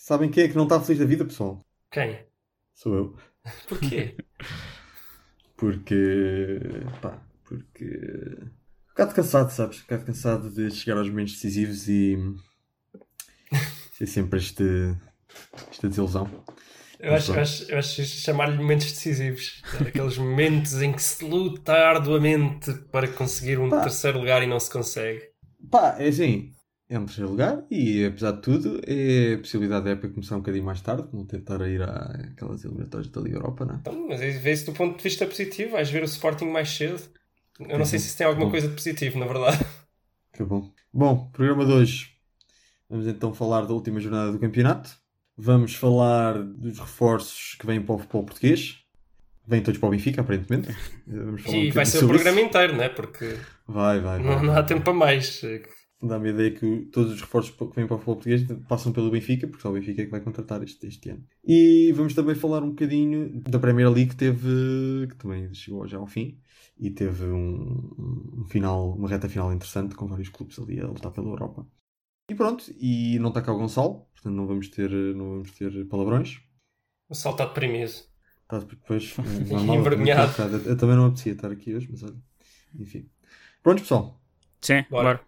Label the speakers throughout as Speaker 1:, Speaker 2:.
Speaker 1: Sabem quem é que não está feliz da vida, pessoal?
Speaker 2: Quem?
Speaker 1: Sou eu.
Speaker 2: Porquê?
Speaker 1: Porque. pá, porque. Um bocado cansado, sabes? Um bocado cansado de chegar aos momentos decisivos e. ser sempre este. esta desilusão.
Speaker 2: Eu acho, eu acho, eu acho chamar-lhe momentos decisivos. Aqueles momentos em que se luta arduamente para conseguir um
Speaker 1: Pá.
Speaker 2: terceiro lugar e não se consegue.
Speaker 1: Pá, é assim. É um terceiro lugar e, apesar de tudo, é a possibilidade da época começar um bocadinho mais tarde, não tentar ir àquelas eliminatórias da Liga Europa, não é?
Speaker 2: Então, mas vê-se do ponto de vista positivo, vais ver o Sporting mais cedo. Eu não sei se isso tem alguma
Speaker 1: Bom.
Speaker 2: coisa de positivo, na verdade.
Speaker 1: Que bom. Bom, programa de hoje. Vamos então falar da última jornada do campeonato. Vamos falar dos reforços que vêm para o futebol português. Vêm todos para o Benfica, aparentemente. Vamos falar um
Speaker 2: E vai ser o programa
Speaker 1: isso.
Speaker 2: inteiro, né? Porque
Speaker 1: Vai, vai, vai.
Speaker 2: não, não há tempo para mais.
Speaker 1: Dá-me a ideia que todos os reforços que vêm para o futebol português passam pelo Benfica, porque só o Benfica é que vai contratar este, este ano. E vamos também falar um bocadinho da Premier League que teve, que também chegou já ao fim, e teve um, um final, uma reta final interessante com vários clubes ali a lutar pela Europa. E pronto, e não está cá o Gonçalo, portanto não vamos ter, não vamos ter palavrões.
Speaker 2: O sol está deprimido.
Speaker 1: Está depois
Speaker 2: Envergonhado.
Speaker 1: Eu, eu também não apetecia estar aqui hoje, mas olha, enfim. Pronto, pessoal.
Speaker 3: Sim,
Speaker 2: Bora.
Speaker 3: bora.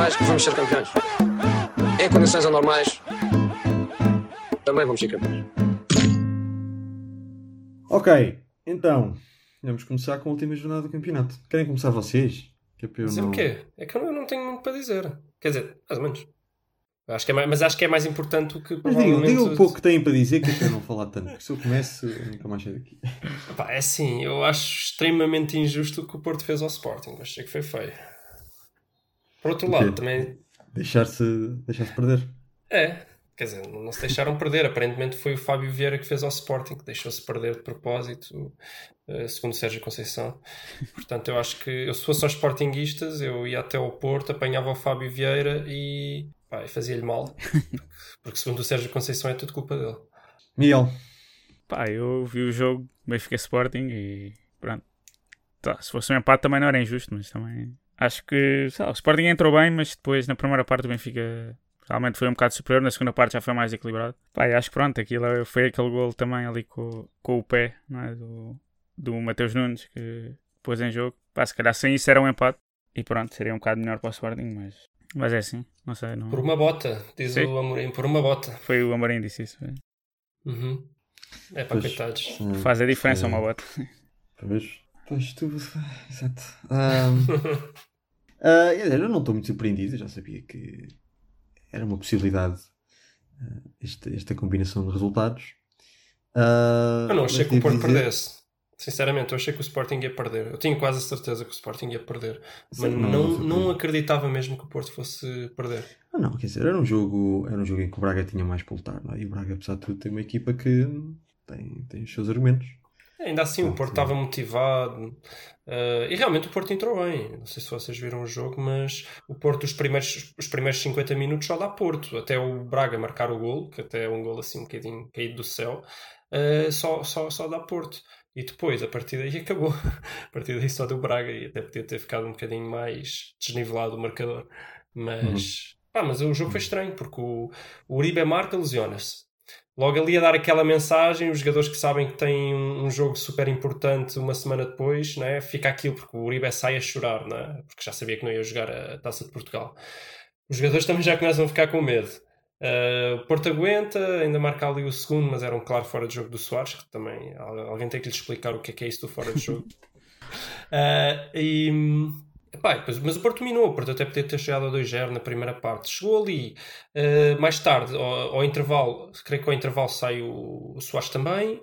Speaker 4: Em condições normais vamos ser campeões. Em condições anormais também vamos ser campeões.
Speaker 1: Ok, então vamos começar com a última jornada do campeonato. Querem começar vocês? Que é para
Speaker 2: Dizer
Speaker 1: não...
Speaker 2: o quê? É que eu não, tenho muito para dizer. Quer dizer, mais ou menos. Acho que é mais, mas acho que é mais importante do que
Speaker 1: Mas digam,
Speaker 2: provavelmente...
Speaker 1: digam o pouco que têm para dizer que é para eu não falar tanto. Porque se eu começo, eu nunca mais saio daqui.
Speaker 2: É assim, eu acho extremamente injusto o que o Porto fez ao Sporting. Achei que foi feio. Por outro lado, também
Speaker 1: Deixar-se deixar perder.
Speaker 2: é. Quer dizer, não se deixaram perder. Aparentemente foi o Fábio Vieira que fez ao Sporting, que deixou-se perder de propósito, eh, segundo Sérgio Conceição. Portanto, eu acho que eu, se fosse aos Sportinguistas, eu ia até ao Porto, apanhava o Fábio Vieira e, e fazia-lhe mal. Porque, segundo o Sérgio Conceição é tudo culpa dele.
Speaker 1: Miguel,
Speaker 3: Pá, eu vi o jogo Benfica Sporting e pronto. Tá, se fosse um empate também não era injusto, mas também acho que lá, o Sporting entrou bem, mas depois na primeira parte o Benfica realmente foi um bocado superior, na segunda parte já foi mais equilibrado. Pá, acho que pronto, aquilo foi aquele gol também ali com, com o pé não é? do, do Mateus Nunes que pôs em jogo. Pá, se calhar sem isso era um empate e pronto, seria um bocado melhor para o Sporting, mas, mas é assim, não sei. Não...
Speaker 2: Por uma bota, diz
Speaker 3: Sim.
Speaker 2: o Amorim, por uma bota.
Speaker 3: Foi o Amorim que disse isso.
Speaker 2: Uhum. É para
Speaker 1: Pois.
Speaker 2: coitados.
Speaker 1: hum,
Speaker 3: Faz a diferença
Speaker 1: é.
Speaker 3: uma bota.
Speaker 1: Pois, pois tu. Exato. Ahm, dizer, eu não estou muito surpreendido, já sabia que era uma possibilidade ah, esta, esta combinação de resultados. Ah,
Speaker 2: Eu não achei que o Porto
Speaker 1: dizer-
Speaker 2: perdesse. Sinceramente, eu achei que o Sporting ia perder. Eu tinha quase a certeza que o Sporting ia perder.
Speaker 1: Sim,
Speaker 2: Mas
Speaker 1: não,
Speaker 2: não,
Speaker 1: não
Speaker 2: acreditava mesmo que o Porto fosse perder.
Speaker 1: Ah, não, quer dizer, era um jogo, era um jogo em que o Braga tinha mais para lutar, não é? E o Braga, apesar de tudo, tem uma equipa que tem, tem os seus argumentos.
Speaker 2: Ainda assim, o Porto estava motivado. eh, e realmente o Porto entrou bem. Não sei se vocês viram o jogo, mas o Porto, os primeiros, os primeiros 50 minutos, só dá Porto. Até o Braga marcar o gol, que até é um gol assim um bocadinho caído do céu, eh, só, só, só dá Porto. E depois, a partir daí, acabou. A partir daí só deu Braga e até podia ter ficado um bocadinho mais desnivelado o marcador. Mas, pá, mas o jogo foi estranho, porque o, o Uribe marca, lesiona-se. Logo ali a dar aquela mensagem, os jogadores que sabem que têm um, um jogo super importante uma semana depois, né, fica aquilo, porque o Uribe sai a chorar, né, porque já sabia que não ia jogar a Taça de Portugal. Os jogadores também já começam a ficar com medo. Uh, Porto aguenta, ainda marca ali o segundo, mas era um claro fora de jogo do Soares, que também al- alguém tem que lhe explicar o que é que é isso do fora de jogo. Uh, e, epá, depois- mas o Porto dominou, o Porto até podia ter chegado a 2-0 na primeira parte. Chegou ali uh, mais tarde, ao, ao intervalo, creio que ao intervalo sai o, o Soares também,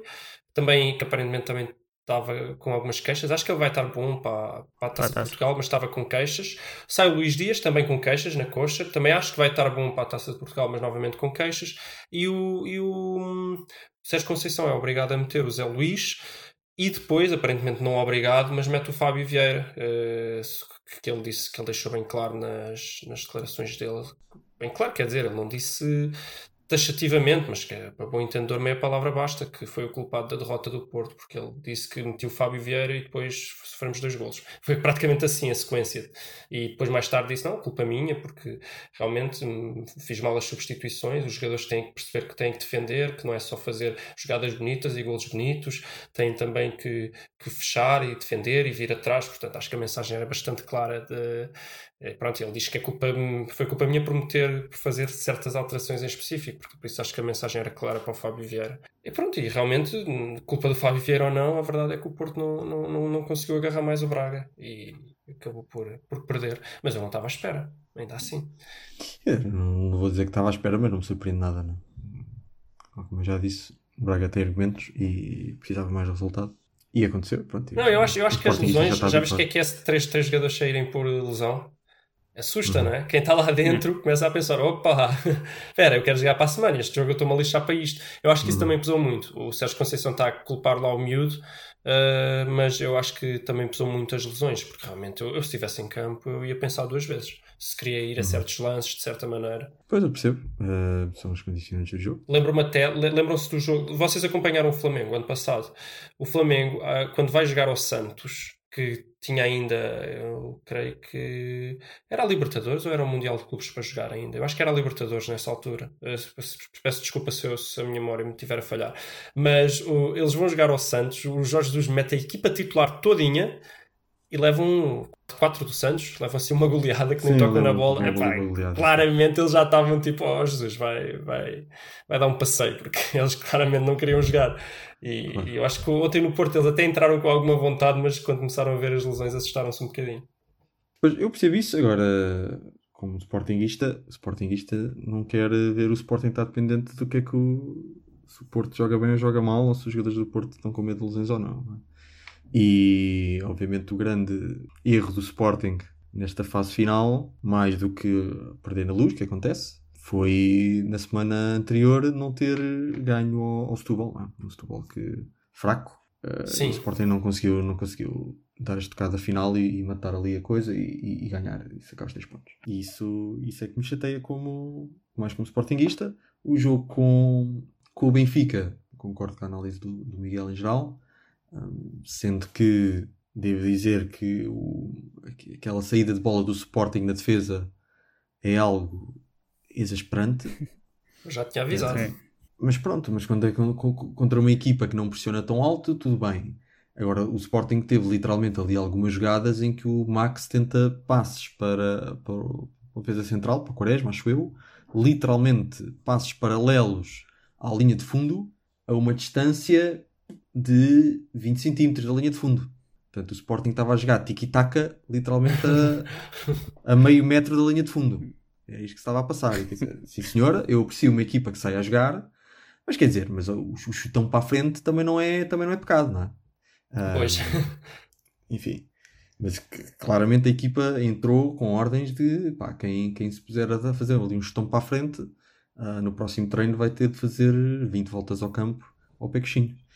Speaker 2: também que aparentemente também estava com algumas queixas. Acho que ele vai estar bom para, para a Taça de. Portugal, mas estava com queixas. Sai o Luís Dias, também com queixas na coxa. Também acho que vai estar bom para a Taça de Portugal, mas novamente com queixas. E o, e o hum, Sérgio Conceição é obrigado a meter o Zé Luís. E depois, aparentemente não obrigado, mas mete o Fábio Vieira, eh, que ele disse que ele deixou bem claro nas, nas declarações dele. Bem claro, quer dizer, ele não disse taxativamente, mas que é, para bom entendedor meia palavra basta, que foi o culpado da derrota do Porto, porque ele disse que metiu Fábio Vieira e depois sofremos dois golos. Foi praticamente assim a sequência. E depois mais tarde disse, não, culpa minha, porque realmente hum, fiz mal as substituições, os jogadores têm que perceber que têm que defender, que não é só fazer jogadas bonitas e golos bonitos, têm também que, que fechar e defender e vir atrás, portanto acho que a mensagem era bastante clara de, pronto, ele diz que é culpa, foi culpa minha por meter, por fazer certas alterações em específico, porque por isso acho que a mensagem era clara para o Fábio Vieira. E pronto, e realmente, culpa do Fábio Vieira ou não, a verdade é que o Porto não, não, não, não conseguiu agarrar mais o Braga e acabou por, por perder. Mas eu não estava à espera, ainda assim.
Speaker 1: Não vou dizer que estava à espera, mas não me surpreende nada, não. Como eu já disse, o Braga tem argumentos e precisava mais de resultado. E aconteceu, pronto.
Speaker 2: Não, eu acho, eu acho que as lesões,
Speaker 1: está
Speaker 2: já viste que é que é três, três jogadores saírem por lesão? Assusta,
Speaker 1: Uhum.
Speaker 2: não é? Quem está lá dentro começa a pensar: opa, espera, eu quero jogar para a semana, este jogo eu estou-me a lixar para isto. Eu acho que isso
Speaker 1: Uhum.
Speaker 2: também pesou muito. O Sérgio Conceição está a culpar lá o miúdo, ah, mas eu acho que também pesou muito as lesões, porque realmente eu, eu, se estivesse em campo eu ia pensar duas vezes se queria ir a
Speaker 1: Uhum.
Speaker 2: certos lances de certa maneira.
Speaker 1: Pois eu percebo, eh, são os condicionantes do jogo.
Speaker 2: Lembro-me até, le- lembram-se do jogo. Vocês acompanharam o Flamengo ano passado. O Flamengo, ah, quando vai jogar ao Santos, que tinha ainda, eu creio que era a Libertadores ou era o Mundial de Clubes para jogar ainda? Eu acho que era a Libertadores nessa altura. Eh, Peço desculpa se, eu- se a minha memória me estiver a falhar. Mas o- eles vão jogar ao Santos. O Jorge Jesus mete a equipa titular todinha e levam 4 do Santos, levam assim uma goleada que nem
Speaker 1: Sim,
Speaker 2: tocam na bola.
Speaker 1: goleada.
Speaker 2: claramente eles já estavam tipo, oh Jesus, vai, vai, vai dar um passeio, porque eles claramente não queriam jogar. E,
Speaker 1: Claro.
Speaker 2: e eu acho que ontem no Porto eles até entraram com alguma vontade, mas quando começaram a ver as lesões assustaram-se um bocadinho.
Speaker 1: Pois, eu percebo isso, agora, como Sportingista, Sportingista não quer ver o Sporting estar dependente do que é que o, se o Porto joga bem ou joga mal, ou se os jogadores do Porto estão com medo de lesões ou não. não é? E, obviamente, o grande erro do Sporting nesta fase final, mais do que perder na luz, que acontece, foi na semana anterior não ter ganho ao, ao Setúbal. é? Um Setúbal que fraco. Eh,
Speaker 2: Sim.
Speaker 1: O Sporting não conseguiu, não conseguiu dar a estocada final e, e matar ali a coisa e, e- e ganhar e sacar os 3 pontos. E isso, isso é que me chateia como, mais como Sportingista. O jogo com, com o Benfica, concordo com a análise do, do Miguel em geral, sendo que devo dizer que o- aqu- aquela saída de bola do Sporting na defesa é algo exasperante.
Speaker 2: Já tinha avisado.
Speaker 3: Sim.
Speaker 1: Mas pronto, mas é con- con- contra uma equipa que não pressiona tão alto, tudo bem. Agora, o Sporting teve literalmente ali algumas jogadas em que o Max tenta passes para, para, para a defesa central, para o Quaresma, acho eu, literalmente passes paralelos à linha de fundo a uma distância de 20 centímetros da linha de fundo. Portanto, o Sporting estava a jogar tiki-taka literalmente a, a meio metro da linha de fundo. É isto que estava a passar. Sim, senhora, eu aprecio uma equipa que sai a jogar, mas quer dizer, mas o, o chutão para a frente também não é, também não é pecado, não é? Ah,
Speaker 2: Pois.
Speaker 1: Enfim. Mas que- claramente a equipa entrou com ordens de pá, quem, quem se puser a fazer ali um chutão para a frente, ah, no próximo treino vai ter de fazer 20 voltas ao campo ao. Ah,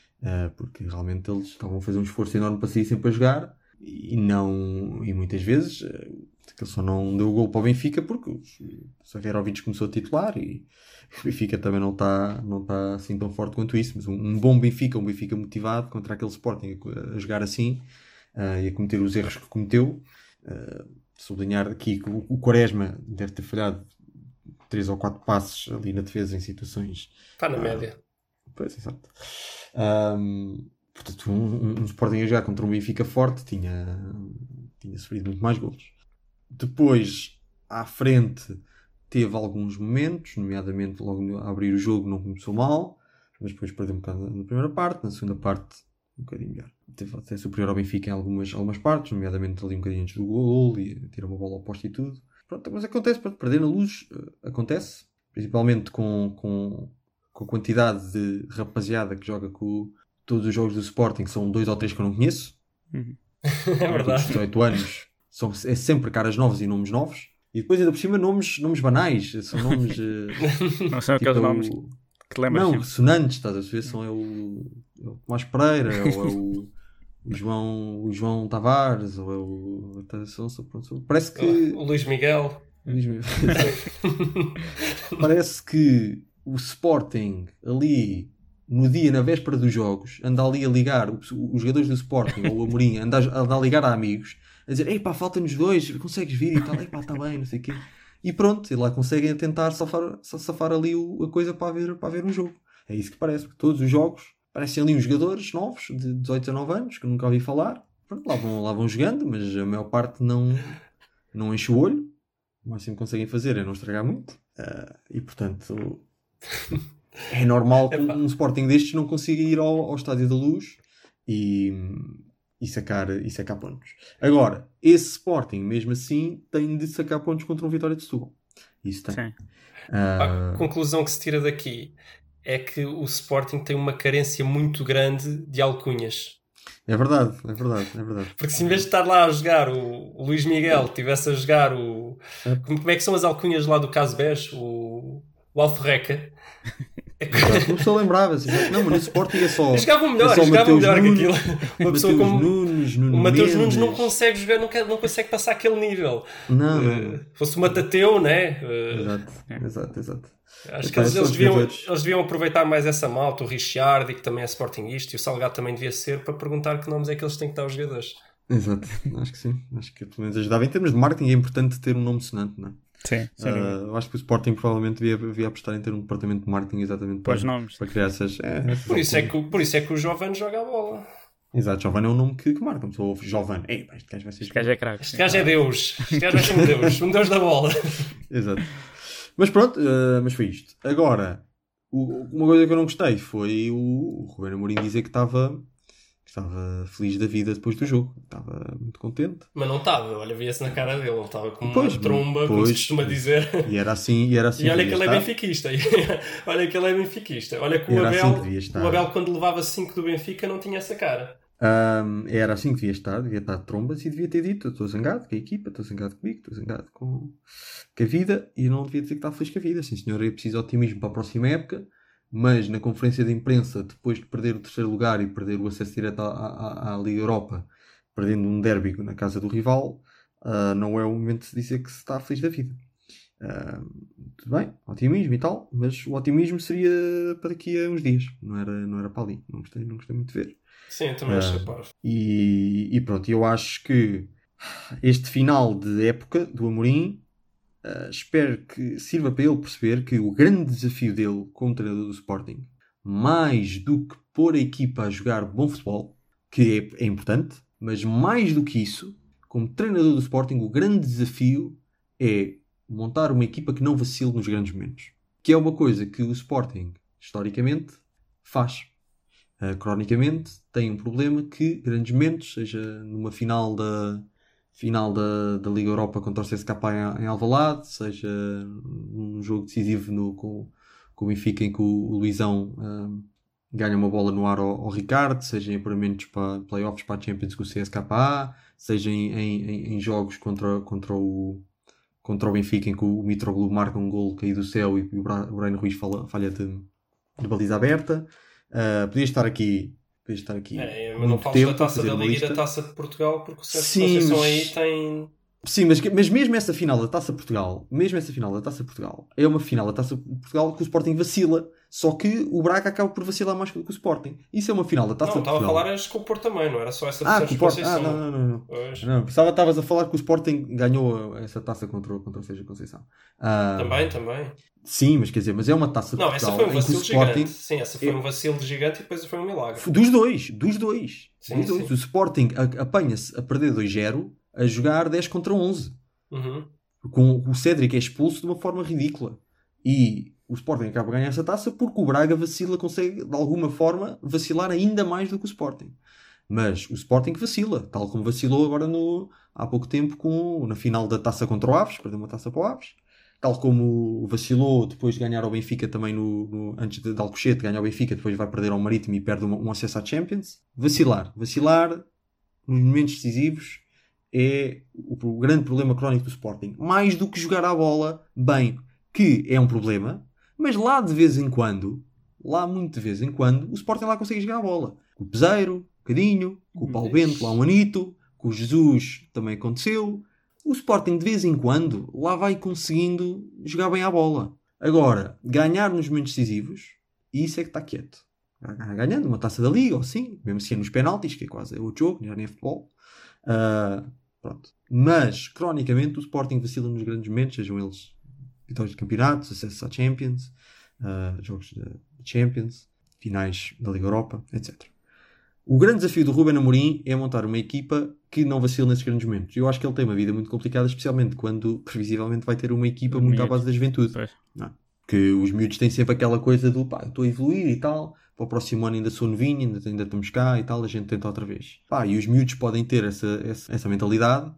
Speaker 1: porque realmente eles estavam a fazer um esforço enorme para sair sempre a jogar e não e muitas vezes ah, que ele só não deu o gol para o Benfica porque o Severovic começou a titular e o Benfica também não está não tá assim tão forte quanto isso, mas um, um bom Benfica, um Benfica motivado contra aquele Sporting a, a jogar assim ah, e a cometer os erros que cometeu. Ah, sublinhar aqui que o, o Quaresma deve ter falhado três ou quatro passes ali na defesa em situações
Speaker 2: Está na média.
Speaker 1: Pois, exato. Ahm, portanto, um, um, um Sporting a jogar contra um Benfica forte tinha, tinha sofrido muito mais golos. Depois, à frente, teve alguns momentos, nomeadamente logo a abrir o jogo não começou mal, mas depois perdeu um bocado na primeira parte, na segunda parte um bocadinho melhor. Teve até superior ao Benfica em algumas, algumas partes, nomeadamente ali um bocadinho antes do gol e tira uma bola oposta e tudo. Pronto, mas acontece, perder na luz eh, acontece, principalmente com, com, com a quantidade de rapaziada que joga com todos os jogos do Sporting são dois ou três que eu não conheço.
Speaker 2: É
Speaker 1: Todos
Speaker 2: verdade.
Speaker 1: 18 anos são, é sempre caras novas e nomes novos. E depois, ainda por cima, nomes, nomes banais. São nomes. eh,
Speaker 3: Não são
Speaker 1: tipo,
Speaker 3: aqueles
Speaker 1: é
Speaker 3: nomes que te lembras
Speaker 1: Não,
Speaker 3: sempre.
Speaker 1: ressonantes, estás a ver? São é o, é o Tomás Pereira, ou é o, o João, o João Tavares, ou é o. São, são, pronto, são- parece que.
Speaker 2: O Luís Miguel.
Speaker 1: Diz-me. Parece que o Sporting ali no dia, na véspera dos jogos, anda ali a ligar, os jogadores do Sporting ou o Amorim, anda, a- anda a ligar a amigos, a dizer: Epá, falta-nos dois, consegues vir e tal, epá, está bem, não sei o quê. E pronto, e lá conseguem tentar safar, sa- safar ali o- a coisa para ver, para ver um jogo. É isso que parece, porque todos os jogos parecem ali uns jogadores novos, de 18 a 9 anos, que nunca ouvi falar. Pronto, lá vão, lá vão jogando, mas a maior parte não, não enche o olho. O máximo que conseguem fazer é não estragar muito. Ah, e portanto, é normal que um Sporting destes não consiga ir ao, ao Estádio da Luz e, e, sacar, e sacar pontos. Agora, esse Sporting, mesmo assim, tem de sacar pontos contra um Vitória de Setúbal. Isso tem.
Speaker 3: Sim.
Speaker 1: Ah,
Speaker 2: A conclusão que se tira daqui é que o Sporting tem uma carência muito grande de alcunhas.
Speaker 1: é verdade, é verdade, é verdade.
Speaker 2: Porque se em vez de estar lá a jogar o, o Luís Miguel, tivesse a jogar o.
Speaker 1: É.
Speaker 2: Como, como é que são as alcunhas lá do Casbés? O, o Alferreca. Que-
Speaker 1: Uma pessoa lembrava-se. Não, mas no Sporting é só.
Speaker 2: Jogavam melhor,
Speaker 1: é só
Speaker 2: jogavam
Speaker 1: Mateus
Speaker 2: melhor que
Speaker 1: Nunes,
Speaker 2: aquilo. Uma pessoa
Speaker 1: Mateus
Speaker 2: como.
Speaker 1: Nunes, Nuno
Speaker 2: O Mateus Nunes não consegue jogar, não, não consegue passar aquele nível.
Speaker 1: Não, não, não.
Speaker 2: fosse o Matateu, né? Eh,
Speaker 1: Exato, exato, exato.
Speaker 2: Acho que eles, eles deviam, eles deviam aproveitar mais essa malta, o Richard, que também é Sportingista, e o Salgado também devia ser, para perguntar que nomes é que eles têm que dar aos jogadores.
Speaker 1: Exato, acho que sim. Acho que pelo menos ajudava. Em termos de marketing é importante ter um nome sonante, não é?
Speaker 3: Sim,
Speaker 1: eu acho que o Sporting provavelmente devia, devia apostar em ter um departamento de marketing exatamente
Speaker 3: Para nomes.
Speaker 1: para criar essas. é,
Speaker 2: Por isso, é que, o- por isso é que o Giovanni joga a bola.
Speaker 1: Exato, Giovanni é um nome que, que marca. Uma pessoa ouve Giovanni. Ei, este gajo vai ser.
Speaker 3: Este gajo é craque.
Speaker 2: Este gajo é Deus. Este gajo vai ser um Deus. Um Deus da bola.
Speaker 1: Exato. Mas pronto, ah, mas foi isto. Agora, o- uma coisa que eu não gostei foi o, o Ruben Amorim dizer que estava, estava feliz da vida depois do jogo. Estava muito contente.
Speaker 2: Mas não estava, olha, via-se na cara dele. Ele estava com uma
Speaker 1: Pois,
Speaker 2: tromba, como se
Speaker 1: pois.
Speaker 2: costuma dizer.
Speaker 1: E era assim, e era assim
Speaker 2: E olha que ele é
Speaker 1: estar.
Speaker 2: benfiquista. olha que ele é benfiquista. Olha que o
Speaker 1: Era assim
Speaker 2: Abel,
Speaker 1: que devia estar.
Speaker 2: o Abel, quando levava 5 do Benfica, não tinha essa cara.
Speaker 1: Ahm, era assim que devia estar, devia estar de trombas e devia ter dito: eu estou zangado com a equipa, estou zangado comigo, estou zangado com, com a vida e não devia dizer que está feliz com a vida. Sim, senhor, é preciso otimismo para a próxima época, mas na conferência de imprensa, depois de perder o terceiro lugar e perder o acesso direto à, à, à Liga Europa, perdendo um derby na casa do rival, ah, não é o momento de se dizer que se está feliz da vida. Ah, tudo bem, otimismo e tal, mas o otimismo seria para daqui a uns dias, não era, não era para ali. Não gostei, não gostei muito de ver.
Speaker 2: Sim, eu também
Speaker 1: Ah.
Speaker 2: achei parvo.
Speaker 1: E, e pronto, eu acho que este final de época do Amorim ah, espero que sirva para ele perceber que o grande desafio dele como treinador do Sporting, mais do que pôr a equipa a jogar bom futebol, que é, é importante, mas mais do que isso, como treinador do Sporting, o grande desafio é montar uma equipa que não vacile nos grandes momentos. Que é uma coisa que o Sporting, historicamente, faz. Uh, cronicamente tem um problema que grandes momentos, seja numa final da final da, da Liga Europa contra o CSKA em, em Alvalade, seja num jogo decisivo no, com, com o Benfica em que o, o Luizão um, ganha uma bola no ar ao, ao Ricardo, seja em apuramentos para playoffs para a Champions com o CSKA, seja em, em, em- jogos contra, contra, o, contra o Benfica em que o Mitroglou marca um gol caído do céu e o Bra- o Brian Ruiz falha de, de baliza aberta. Uh, podia estar aqui, podia estar aqui
Speaker 2: É, mas não
Speaker 1: muito
Speaker 2: falas
Speaker 1: tempo
Speaker 2: da taça da Liga e da taça de Portugal, porque o Sérgio
Speaker 1: Sim,
Speaker 2: Conceição
Speaker 1: mas-
Speaker 2: aí tem.
Speaker 1: Sim, mas, mas mesmo essa final da Taça Portugal, mesmo essa final da Taça Portugal, é uma final da Taça Portugal que o Sporting vacila, só que o Braga acaba por vacilar mais que o Sporting. Isso é uma final da Taça
Speaker 2: Não, estava a falar acho que o Porto também, não era só essa
Speaker 1: Ah, com o Porto. Ah, não, não, não. não.
Speaker 2: Pois.
Speaker 1: Não, que estavas a falar que o Sporting ganhou essa taça contra, o- contra o Sérgio Conceição. Ah,
Speaker 2: Também, também.
Speaker 1: Sim, mas quer dizer, mas é uma taça de
Speaker 2: Não, essa
Speaker 1: Portugal
Speaker 2: foi um
Speaker 1: que
Speaker 2: vacilo
Speaker 1: Sporting.
Speaker 2: gigante. Sim, essa foi um vacilo de gigante e depois foi um milagre.
Speaker 1: Dos dois, dos dois.
Speaker 2: Sim,
Speaker 1: dos dois.
Speaker 2: sim.
Speaker 1: O Sporting apanha-se a perder 2-0 a jogar 10 contra 11.
Speaker 2: Uhum.
Speaker 1: com o Cédric é expulso de uma forma ridícula. E o Sporting acaba a ganhar essa taça porque o Braga vacila, consegue de alguma forma vacilar ainda mais do que o Sporting. Mas o Sporting vacila, tal como vacilou agora no, há pouco tempo com, na final da taça contra o Aves, perdeu uma taça para o Aves. tal como vacilou depois de ganhar ao Benfica também no, no- antes de, de Alcochete, ganha ao Benfica, depois vai perder ao Marítimo e perde um, um acesso à Champions. Vacilar. Vacilar nos momentos decisivos é o, o grande problema crónico do Sporting. Mais do que jogar a bola bem, que é um problema, mas lá de vez em quando, lá muito de vez em quando, o Sporting lá consegue jogar a bola. Com o Peseiro, um bocadinho, com o Paulo Bento, lá um anito, com o Jesus também aconteceu. O Sporting de vez em quando lá vai conseguindo jogar bem a bola. Agora, ganhar nos momentos decisivos, isso é que está quieto. Ganhando uma taça da liga, ou assim, mesmo assim nos penaltis, que é quase o jogo, já nem é futebol. Ah, pronto. Mas, cronicamente, o Sporting vacila nos grandes momentos, sejam eles vitórias de campeonatos, acesso à Champions, ah, jogos da Champions, finais da Liga Europa, etc. O grande desafio do Ruben Amorim é montar uma equipa que não vacile nesses grandes momentos. Eu acho que ele tem uma vida muito complicada, especialmente quando, previsivelmente, vai ter uma equipa muito à
Speaker 3: miúdos.
Speaker 1: base da juventude.
Speaker 3: Pois.
Speaker 1: Que os miúdos têm sempre aquela coisa do pá, estou a evoluir e tal, para o próximo ano ainda sou novinho, ainda, ainda estamos cá e tal, a gente tenta outra vez. Pá, e os miúdos podem ter essa, essa, essa mentalidade,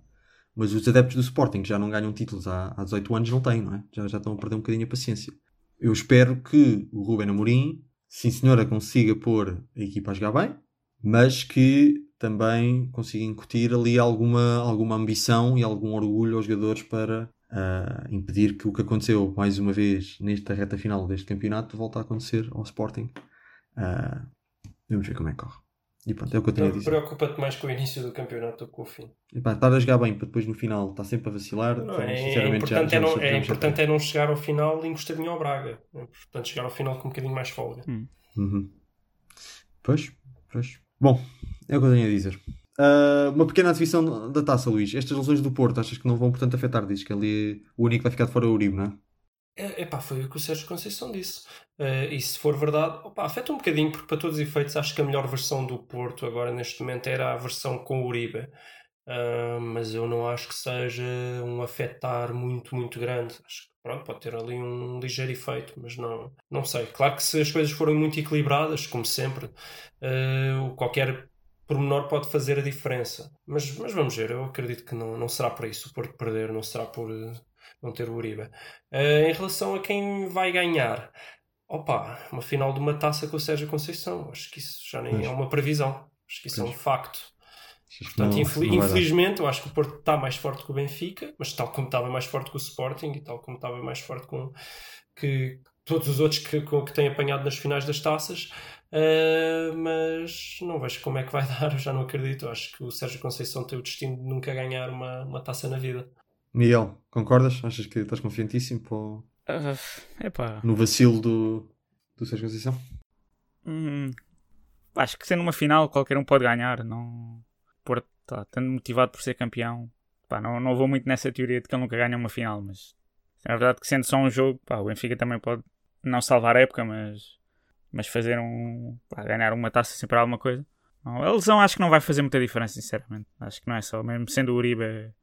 Speaker 1: mas os adeptos do Sporting que já não ganham títulos há, há 18 anos não têm, não é? Já, já estão a perder um bocadinho a paciência. Eu espero que o Ruben Amorim, sim senhora, consiga pôr a equipa a jogar bem, mas que também consiga incutir ali alguma, alguma ambição e algum orgulho aos jogadores para ah, impedir que o que aconteceu mais uma vez nesta reta final deste campeonato volte a acontecer ao Sporting. Ah, vamos ver como é que corre. E pronto, é o que eu tenho a dizer.
Speaker 2: Preocupa-te mais com o início do campeonato do que com o fim.
Speaker 1: E pá, estar a jogar bem para depois no final estar sempre a vacilar.
Speaker 2: Não, é, é
Speaker 1: sinceramente, já-
Speaker 2: importante,
Speaker 1: já
Speaker 2: é, não, é
Speaker 1: me
Speaker 2: importante é não chegar ao final encostadinho ao Braga. É importante chegar ao final com um bocadinho mais folga.
Speaker 1: Uhum. Pois, pois. Bom, é o que eu tenho a dizer. Ah, uma pequena adição da taça, Luís. Estas lesões do Porto, achas que não vão, portanto, afetar? Diz que ali o único que vai ficar de fora é o Uribe, não é?
Speaker 2: É, epá, foi o que o Sérgio Conceição disse. Eh, e se for verdade, opá, afeta um bocadinho, porque para todos os efeitos acho que a melhor versão do Porto agora neste momento era a versão com o Uribe. Ah, mas eu não acho que seja um afetar muito, muito grande. Acho que pronto, pode ter ali um ligeiro efeito, mas não, não sei. Claro que se as coisas forem muito equilibradas, como sempre, o- qualquer pormenor pode fazer a diferença. Mas, mas vamos ver, eu acredito que não, não será por isso. O Porto perder não será por não ter o Uribe. Eh, em relação a quem vai ganhar, opa, uma final de uma taça com o Sérgio Conceição. Acho que isso já nem
Speaker 1: Pois.
Speaker 2: é uma previsão. Acho que isso é um
Speaker 1: Pois.
Speaker 2: facto. Portanto,
Speaker 1: não-
Speaker 2: infeli-
Speaker 1: não
Speaker 2: infelizmente, eu acho que o Porto está mais forte que o Benfica, mas tal como estava mais forte que o Sporting e tal como estava mais forte com que todos os outros que, que têm apanhado nas finais das taças. eh, mas não vejo como é que vai dar, eu já não acredito. Eu acho que o Sérgio Conceição tem o destino de nunca ganhar uma, uma taça na vida.
Speaker 1: Miguel, concordas? Achas que estás confiantíssimo para o-
Speaker 3: Ah, epá,
Speaker 1: no vacilo do, do Sérgio Conceição?
Speaker 3: hum, acho que sendo uma final qualquer um pode ganhar. Não, Porto tá tanto motivado por ser campeão. Pá, não, não vou muito nessa teoria de que ele nunca ganha uma final, mas é verdade que sendo só um jogo, pá, o Benfica também pode não salvar a época, mas, mas fazer um. pá, ganhar uma taça sempre alguma coisa. Não, a lesão acho que não vai fazer muita diferença, sinceramente. Acho que não é só, mesmo sendo o Uribe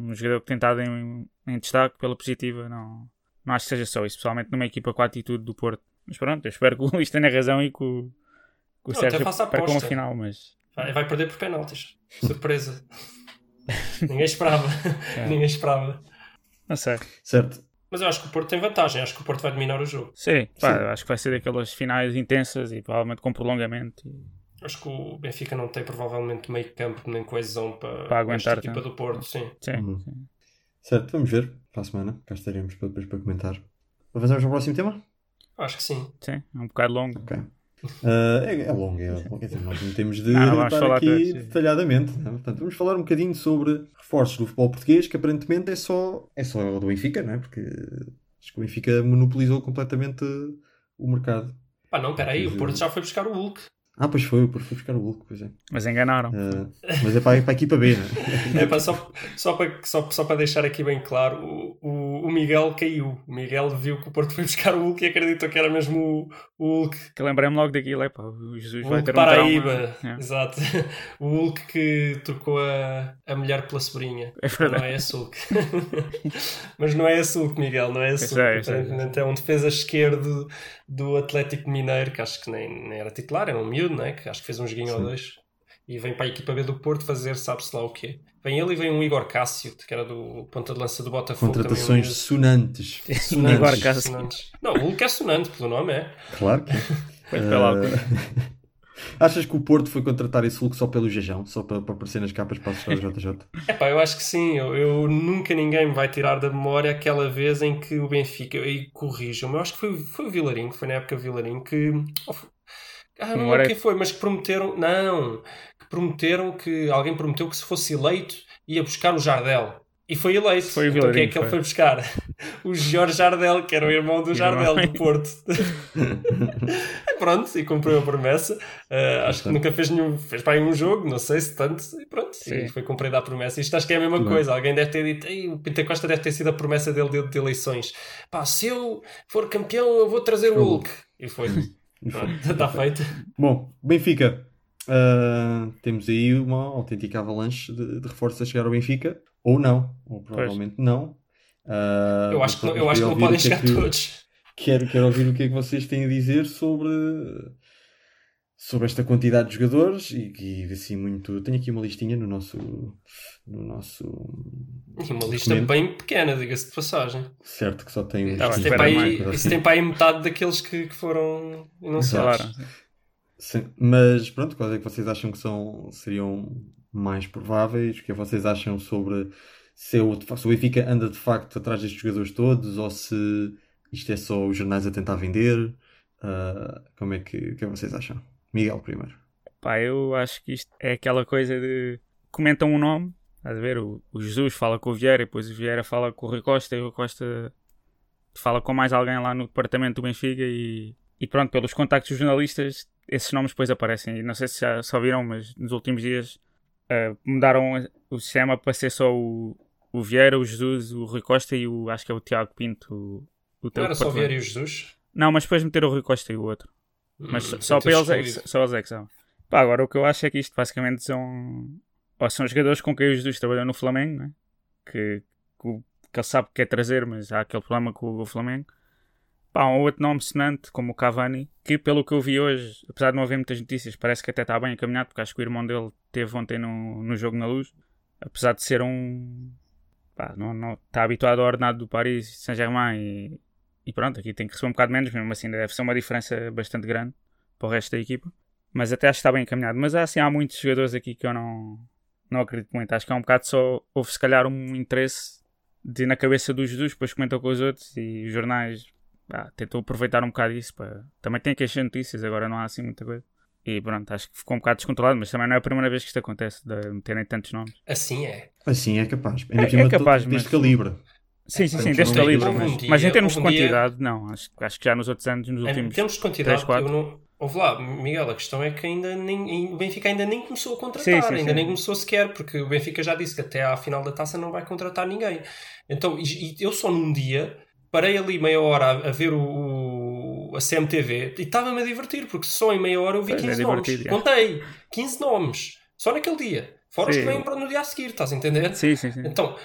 Speaker 3: um jogador que tem estado em, em destaque pela positiva, não, não acho que seja só isso, especialmente numa equipa com a atitude do Porto. Mas pronto, eu espero que o Luís tenha razão e que o, que o Sérgio perca uma final, mas
Speaker 2: Vai, vai perder por penaltis. Surpresa. Ninguém esperava.
Speaker 3: É.
Speaker 2: Ninguém esperava.
Speaker 3: não sei.
Speaker 1: Certo.
Speaker 2: Mas eu acho que o Porto tem vantagem. Acho que o Porto vai dominar o jogo.
Speaker 3: Sim, pá,
Speaker 1: Sim.
Speaker 3: acho que vai ser daquelas finais intensas e provavelmente com prolongamento. E-
Speaker 2: Acho que o Benfica não tem provavelmente meio campo nem coesão para,
Speaker 3: Para aguentar
Speaker 2: esta equipa
Speaker 3: tanto.
Speaker 2: do Porto. Sim.
Speaker 3: Sim,
Speaker 1: Uhum.
Speaker 3: sim.
Speaker 1: Certo, vamos ver. Para a semana. Cá estaremos para, depois para comentar. Avançamos ao próximo tema?
Speaker 2: Acho que sim.
Speaker 3: Sim, é um bocado longo.
Speaker 1: Ok. Ah, é, é longo, é longo. Dizer, nós não temos de
Speaker 3: Não, não vamos
Speaker 1: estar
Speaker 3: falar
Speaker 1: aqui detalhadamente. não é? Portanto, vamos falar um bocadinho sobre reforços do futebol português, que aparentemente é só, é só do Benfica, não é? Porque acho que o Benfica monopolizou completamente o mercado.
Speaker 2: Ah, não, peraí. O. Porto já foi buscar o Hulk.
Speaker 1: Ah, pois foi, porque foi buscar o Hulk, pois é.
Speaker 3: Mas enganaram.
Speaker 1: Ah, mas é para, para a equipa B, não é?
Speaker 2: É, pá, só, só, para, só, só para deixar aqui bem claro, o, o, o Miguel caiu. O Miguel viu que o Porto foi buscar o Hulk e acreditou que era mesmo o, o Hulk.
Speaker 3: Que lembrei-me logo daquilo, é pá, o Jesus
Speaker 2: O
Speaker 3: vai ter um
Speaker 2: Paraíba.
Speaker 3: É,
Speaker 2: Exato. O Hulk que trocou a, a mulher pela sobrinha.
Speaker 3: É verdade.
Speaker 2: Não é esse Hulk. Mas não é esse Hulk, Miguel, não é esse Hulk.
Speaker 3: sei.
Speaker 2: Portanto, é um defesa esquerdo do Atlético Mineiro, que acho que nem, nem era titular, era um miúdo, né? que acho que fez um joguinho ou
Speaker 1: Sim.
Speaker 2: dois. E vem para a equipa B do Porto fazer sabe-se lá o quê. Vem ele e vem um Igor Cássio, que era do ponta de lança do Botafogo.
Speaker 1: Contratações
Speaker 2: também,
Speaker 1: sonantes.
Speaker 3: Igor
Speaker 1: sonantes.
Speaker 3: Cássio.
Speaker 2: sonantes. Não, o Hulk é sonante, pelo nome é.
Speaker 1: Claro que é. Eh, Achas que o Porto foi contratar esse Hulk só pelo jejão? Só para, para aparecer nas capas para assustar o JJ?
Speaker 2: Epá, eu acho que sim. Eu, eu- nunca ninguém me vai tirar da memória aquela vez em que o Benfica, e corrijam-me, eu acho que foi, foi o Vilarinho, foi na época Vilarinho, que. oh, ah, não lembro quem foi, mas que prometeram. Não, que prometeram que. Alguém prometeu que se fosse eleito ia buscar o Jardel. E foi eleito.
Speaker 3: Foi o
Speaker 2: então quem é
Speaker 3: Vilarinho,
Speaker 2: que ele
Speaker 3: foi.
Speaker 2: foi buscar? O Jorge Jardel, que era o irmão do Jardel do Porto. E pronto, e cumpriu a promessa. Uh, acho que nunca fez nenhum. Fez para aí um jogo, não sei se tanto. E pronto,
Speaker 3: Sim.
Speaker 2: e foi cumprida a promessa. Isto acho que é a mesma
Speaker 1: bem.
Speaker 2: coisa. Alguém deve ter dito. "Ei, o Pinta Costa deve ter sido a promessa dele de, de eleições. Pá, se eu for campeão, eu vou trazer o. Hulk. E foi. Pronto, Está feito.
Speaker 1: Bom, Benfica. Ah, temos aí uma autêntica avalanche de, de reforços a chegar ao Benfica. Ou não. Ou provavelmente não. Ah,
Speaker 2: Eu acho que, não- eu acho que não
Speaker 1: queria
Speaker 2: podem chegar
Speaker 1: que é que-
Speaker 2: todos.
Speaker 1: Quero, quero ouvir o que é que vocês têm a dizer sobre, sobre esta quantidade de jogadores e, e assim muito. Tenho aqui uma listinha no nosso. No nosso.
Speaker 2: E uma lista
Speaker 1: documento.
Speaker 2: bem pequena, diga-se de passagem.
Speaker 1: Certo, que só tem.
Speaker 3: Tá
Speaker 2: Isso tem, para aí,
Speaker 1: assim.
Speaker 2: tem para aí metade daqueles que, que foram enunciados.
Speaker 3: Claro.
Speaker 1: Sim, mas pronto, quais é que vocês acham que são, seriam mais prováveis? O que é que vocês acham sobre se, o, se o Benfica anda de facto atrás destes jogadores todos ou se isto é só os jornais a tentar vender? Ah, como é que é que vocês acham? Miguel primeiro.
Speaker 3: Pá, eu acho que isto é aquela coisa de comentam um nome, estás a ver? O, o Jesus fala com o Vieira, depois o Vieira fala com o Rui Costa e o Rui Costa fala com mais alguém lá no departamento do Benfica e, e pronto, pelos contactos dos jornalistas, esses nomes depois aparecem. E não sei se já só viram, mas nos últimos dias ah, mudaram o sistema para ser só o, o Vieira, o Jesus, o Rui Costa e o acho que é o Tiago Pinto. O, o
Speaker 2: Não era só
Speaker 3: departamento.
Speaker 2: Vieira e o Jesus?
Speaker 3: Não, mas depois meteram o Rui Costa e o outro. Mas
Speaker 2: Hum,
Speaker 3: só
Speaker 2: foi
Speaker 3: para eles, é só eles é que sabem. Pá, agora o que eu acho é que isto basicamente são. Ou são jogadores com quem o Jesus trabalhou no Flamengo, né? que, que, o- que ele sabe que quer trazer, mas há aquele problema com o Flamengo. Pá, um outro nome sonante, como o Cavani, que pelo que eu vi hoje, apesar de não haver muitas notícias, parece que até está bem encaminhado, porque acho que o irmão dele teve ontem no, no jogo na luz. Apesar de ser um. Pá, não, não, está habituado ao ordenado do Paris Saint-Germain e, e pronto, aqui tem que receber um bocado menos, mesmo assim deve ser uma diferença bastante grande para o resto da equipa. Mas até acho que está bem encaminhado. Mas assim, há muitos jogadores aqui que eu não, não acredito muito. Acho que é um bocado só. Houve se calhar um interesse de na cabeça dos Jesus, depois comentou com os outros e os jornais pá, tentou aproveitar um bocado isso. Para... Também tem que encher notícias, agora não há assim muita coisa. E pronto, acho que ficou um bocado descontrolado, mas também não é a primeira vez que isto acontece, de meterem tantos nomes.
Speaker 2: Assim é.
Speaker 1: Assim é capaz. Ainda
Speaker 3: É- é capaz,
Speaker 1: deste
Speaker 3: mas-
Speaker 1: calibre.
Speaker 3: Sim, sim, sim, deste calibre. Mas,
Speaker 2: dia-
Speaker 3: mas em termos de
Speaker 2: um dia-
Speaker 3: quantidade, não. Acho, acho que já nos outros anos, nos
Speaker 2: Em
Speaker 3: últimos.
Speaker 2: termos de quantidade,
Speaker 3: três, quatro.
Speaker 2: eu não. Ouve lá, Miguel, a questão é que ainda nem, o Benfica ainda nem começou a contratar,
Speaker 3: Sim, sim,
Speaker 2: ainda
Speaker 3: sim.
Speaker 2: nem começou sequer, porque o Benfica já disse que até à final da taça não vai contratar ninguém. Então, e, e eu só num dia parei ali meia hora a, ver o, o- a CMTV e estava-me a divertir, porque só em meia hora eu vi
Speaker 3: é
Speaker 2: 15 nomes.
Speaker 3: divertido, é.
Speaker 2: Contei 15 nomes, só naquele dia. Fora os que vêm para no dia a seguir, estás a entender?
Speaker 3: Sim, sim, sim.
Speaker 2: Então,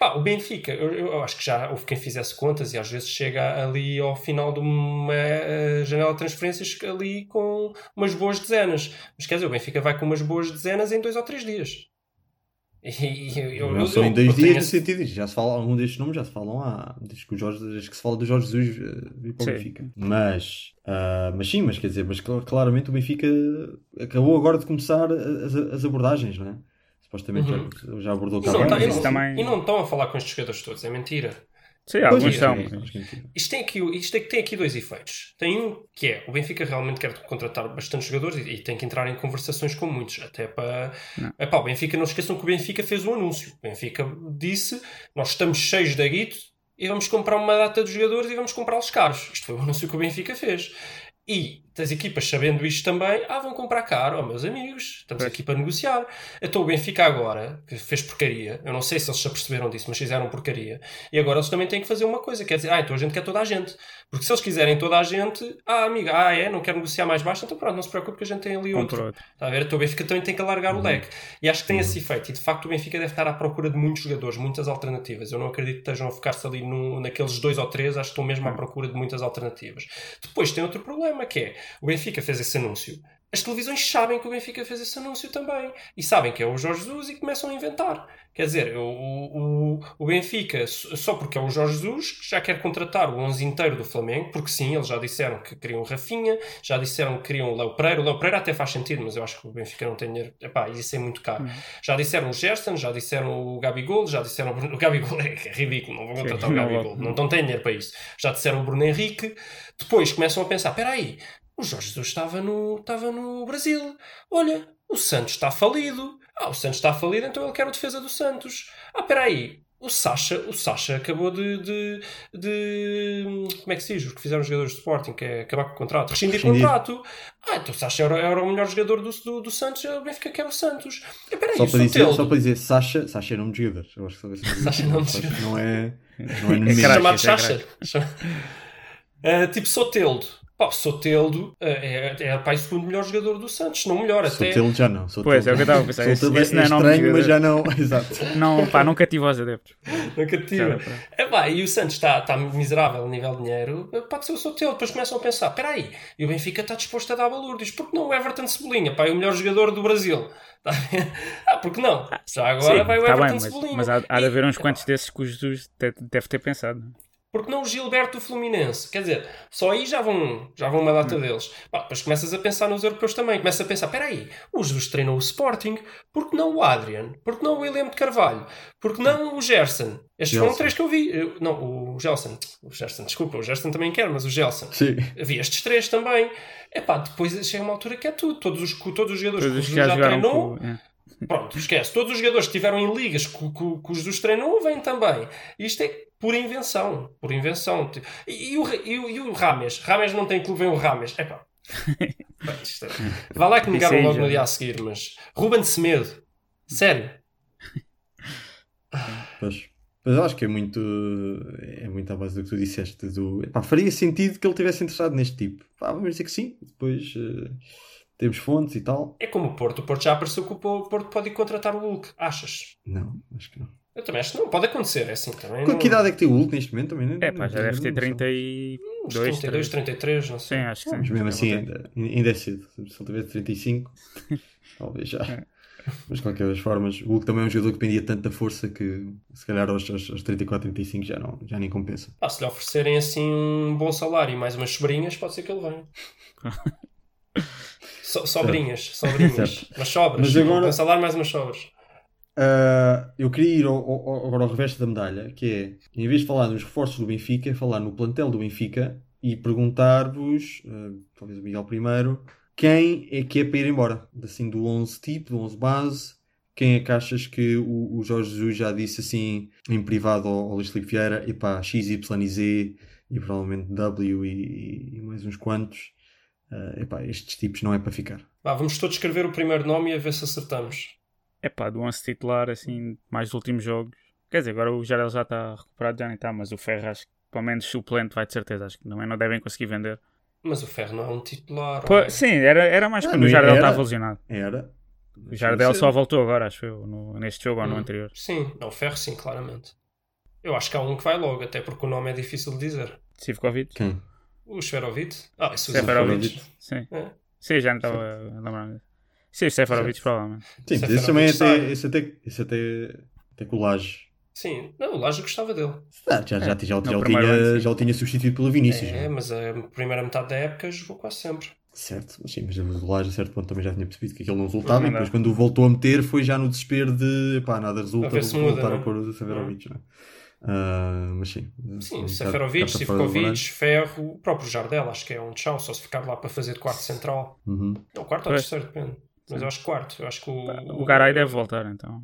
Speaker 2: pá, o Benfica, eu, eu acho que já houve quem fizesse contas e às vezes chega ali ao final de uma eh, janela de transferências ali com umas boas dezenas. Mas quer dizer, o Benfica vai com umas boas dezenas em dois ou três dias. E, e eu,
Speaker 1: não são dois
Speaker 2: eu tenho
Speaker 1: dias no sentido. Já se fala, algum destes nomes já se falam há. Desde que, o Jorge, desde que se fala do Jorge Jesus vir para o. Benfica. Mas, ah, mas sim, mas quer dizer, mas cl- claramente o Benfica acabou agora de começar as, as abordagens, não é? Supostamente
Speaker 2: Uhum.
Speaker 1: já, já abordou
Speaker 2: E não, tá- e não- e não estão a falar com estes jogadores todos, é mentira.
Speaker 3: Sim, alguns são.
Speaker 1: é mentira.
Speaker 2: Isto tem, aqui, isto é que tem aqui dois efeitos. Tem um que é o Benfica realmente quer contratar bastantes jogadores e, e tem que entrar em conversações com muitos. Até para. Epá, o Benfica, não esqueçam que o Benfica fez um anúncio. O Benfica disse: Nós estamos cheios de aguito e vamos comprar uma data de jogadores e vamos comprá-los caros. Isto foi o anúncio que o Benfica fez. E as equipas, sabendo isto também, ah, vão comprar caro, oh, meus amigos, estamos aqui para negociar. Então o Benfica agora, que fez porcaria, eu não sei se eles se aperceberam disso, mas fizeram porcaria, e agora eles também têm que fazer uma coisa, quer dizer, ah, então a gente quer toda a gente. Porque se eles quiserem toda a gente, ah, amiga, ah, é, não quer negociar mais baixo, então pronto, não se preocupe que a gente tem ali outro. Está a ver? Então o Benfica também tem que alargar o leque. E acho que tem esse efeito. E de facto o Benfica deve estar à procura de muitos jogadores, muitas alternativas. Eu não acredito que estejam a focar-se ali no, naqueles dois ou três, acho que estão mesmo à procura de muitas alternativas. Depois tem outro problema que é: o Benfica fez esse anúncio. as televisões sabem que o Benfica fez esse anúncio também. E sabem que é o Jorge Jesus e começam a inventar. Quer dizer, o, o, o Benfica, só porque é o Jorge Jesus, já quer contratar o 11 inteiro do Flamengo, porque sim, eles já disseram que queriam o Rafinha, já disseram que queriam o Léo Pereira. O Léo Pereira até faz sentido, mas eu acho que o Benfica não tem dinheiro. Epá, isso é muito caro. Já disseram o Gerson, já disseram o Gabigol, já disseram o Bruno... O Gabigol é, é ridículo, não vão contratar o
Speaker 3: não
Speaker 2: Gabigol.
Speaker 3: vou.
Speaker 2: Não, não tem dinheiro para isso. Já disseram o Bruno Henrique. Depois começam a pensar, espera aí, o Jorge Jesus estava no, estava no Brasil. Olha, o Santos está falido. Ah, o Santos está falido, então ele quer o defesa do Santos. Ah, espera aí. O Sacha, o Sacha acabou de, de, de- Como é que se diz? Os que fizeram os jogadores de Sporting, que é acabar com o contrato. Rescindir o contrato. Ah, então o Sacha era, era o melhor jogador do, do, do Santos. O Benfica quer o Santos. Ah, Espera aí,
Speaker 1: Só
Speaker 2: o
Speaker 1: para, dizer,
Speaker 2: Soteldo.
Speaker 1: só para dizer, Sacha, Sacha é nome de jogador. Eu acho que
Speaker 2: Sacha é nome de jogador.
Speaker 1: Não é. Não é
Speaker 3: É
Speaker 2: chamado
Speaker 3: esse é
Speaker 2: Sacha. Ah, tipo Soteldo. Pá, o Soteldo ah, é, é pá, o segundo melhor jogador do Santos. Não melhor, até.
Speaker 1: Sotelo já não. Sotelo
Speaker 3: Pois, é o que eu estava a pensar. Esse,
Speaker 1: Sotelo
Speaker 3: esse não é
Speaker 1: é estranho, mas já não. Exato.
Speaker 3: Não, pá, não cativa os adeptos.
Speaker 2: Nunca
Speaker 3: para-
Speaker 2: É pá, e o Santos está está miserável a nível de dinheiro, pode ser o Soteldo. Depois começam a pensar: espera aí, e o Benfica está disposto a dar valor. Diz, porque não o Everton Cebolinha? Pá, é o melhor jogador do Brasil. Tá ah, porque não? Já agora
Speaker 3: Sim,
Speaker 2: vai o
Speaker 3: tá
Speaker 2: Everton
Speaker 3: bem, mas,
Speaker 2: Cebolinha.
Speaker 3: mas há, há de haver uns quantos desses que o Jesus deve ter pensado.
Speaker 2: Porque não o Gilberto Fluminense? Quer dizer, só aí já vão, já vão uma data deles. Pá, depois começas a pensar nos europeus também. Começas a pensar, espera aí, o Jesus treinou o Sporting, porque não o Adrian? Porque não o William de Carvalho? Porque não o Gerson? Estes foram
Speaker 1: Gelson.
Speaker 2: três que eu vi. Não, o Gelson. O Gerson, desculpa, o Gerson também quer, mas o Gelson.
Speaker 1: Sim.
Speaker 2: Havia estes três também. Epá, depois chega uma altura que é tudo. Todos os, todos os jogadores
Speaker 3: Todos
Speaker 2: que o Jesus já treinou,
Speaker 3: com. é.
Speaker 2: Pronto, esquece. Todos os jogadores que estiveram em ligas que, que, que o Jesus treinou vêm também. Isto é pura invenção. Pura invenção. E, e o, e, o, e o Rames? Rames não tem clube, vem o Rames. É- Vá lá que negaram logo no dia a seguir, mas. Ruben Semedo. Sério.
Speaker 1: Pois. Mas eu acho que é muito. É muito à base do que tu disseste. Do, epá, faria sentido que ele tivesse interessado neste tipo. Pá, vamos dizer que sim. Depois eh, temos fontes e tal.
Speaker 2: É como o Porto. O Porto já apareceu que o Porto pode ir contratar o Hulk. Achas?
Speaker 1: Não, acho que não.
Speaker 2: Eu também acho que não. Pode acontecer, é assim também.
Speaker 1: Com
Speaker 2: não...
Speaker 1: que idade é que tem o Hulk neste momento também?
Speaker 3: É pá, já deve ter 32,
Speaker 2: Uns 32, 33, não
Speaker 3: Sim,
Speaker 2: sei.
Speaker 3: acho que sim.
Speaker 1: Mas mesmo assim
Speaker 3: Já
Speaker 1: ainda, ainda é cedo. Se ele tivesse 35, talvez já.
Speaker 3: É.
Speaker 1: Mas de qualquer das formas, o Hulk também é um jogador que dependia tanto da força que se calhar aos, aos, aos 34, 35 já, não, já nem compensa.
Speaker 2: Pá, se lhe oferecerem assim um bom salário e mais umas sobrinhas, pode ser que ele venha. So, sobrinhas, sobrinhas. Umas sobras.
Speaker 1: Mas agora-
Speaker 2: Um bom salário mais umas sobras.
Speaker 1: Ah, eu queria ir ao, ao- agora ao reverso da medalha, que é, em vez de falar nos reforços do Benfica, falar no plantel do Benfica e perguntar-vos, ah, talvez o Miguel primeiro, quem é que é para ir embora? Assim, do 11 tipo, do 11 base, quem é que achas que o, o Jorge Jesus já disse assim, em privado ao, ao Luís Filipe Vieira, epá, X, Y e Z, e provavelmente W e, e mais uns quantos, ah, epá, estes tipos não é para ficar.
Speaker 2: Vá, vamos todos escrever o primeiro nome e a ver se acertamos.
Speaker 3: É pá, do 11 titular, assim, mais dos últimos jogos. Quer dizer, agora o Jarel já está recuperado, já nem está, mas o Ferro acho que pelo menos suplente vai de certeza. Acho que também não devem conseguir vender.
Speaker 2: Mas o Ferro não é um titular.
Speaker 3: Pô,
Speaker 2: olha.
Speaker 3: sim, era, era mais
Speaker 1: Ah,
Speaker 3: quando
Speaker 1: não
Speaker 3: o Jardel estava lesionado.
Speaker 1: Era.
Speaker 3: O Jardel só voltou agora, acho eu, no- neste jogo ou no
Speaker 2: Hum.
Speaker 3: anterior.
Speaker 2: Sim, não, o Ferro sim, claramente. Eu acho que há um que vai logo, até porque o nome é difícil de dizer.
Speaker 3: Sivkovic?
Speaker 1: Quem?
Speaker 2: O Seferovic? Ah, isso o
Speaker 3: Seferovic.
Speaker 2: Seferovic.
Speaker 3: Sim.
Speaker 2: É.
Speaker 3: Sim, já não estava a lembrar. Sim, o Seferovic, provavelmente.
Speaker 1: Sim, mas esse também
Speaker 2: sai.
Speaker 1: até, esse até, esse até, até colagem.
Speaker 2: Sim, não, o Laje gostava dele.
Speaker 1: Ah, já, já, já, já,
Speaker 3: no
Speaker 1: o tinha, já o tinha substituído pelo Vinícius.
Speaker 2: É,
Speaker 1: não é?
Speaker 2: mas a primeira metade da época jogou quase sempre.
Speaker 1: Certo, mas sim, mas o colagem a certo ponto também já tinha percebido que aquilo não resultava
Speaker 3: Não
Speaker 1: e
Speaker 3: dá.
Speaker 1: depois quando o voltou a meter foi já no desespero de pá, nada resulta,
Speaker 2: A ver se
Speaker 1: vou
Speaker 2: muda,
Speaker 1: voltar
Speaker 2: não
Speaker 1: a
Speaker 2: é?
Speaker 1: pôr o Severovic. não é? Ah, mas sim.
Speaker 2: Sim,
Speaker 1: Um
Speaker 2: Seferovic, Sivkovic, Ferro, o próprio Jardel, acho que é um tchau, só se ficar lá para fazer de quarto central.
Speaker 1: Uhum.
Speaker 2: Não, quarto ou terceiro, depende. Mas eu acho que quarto. Eu acho que o.
Speaker 3: O Garay deve voltar, então.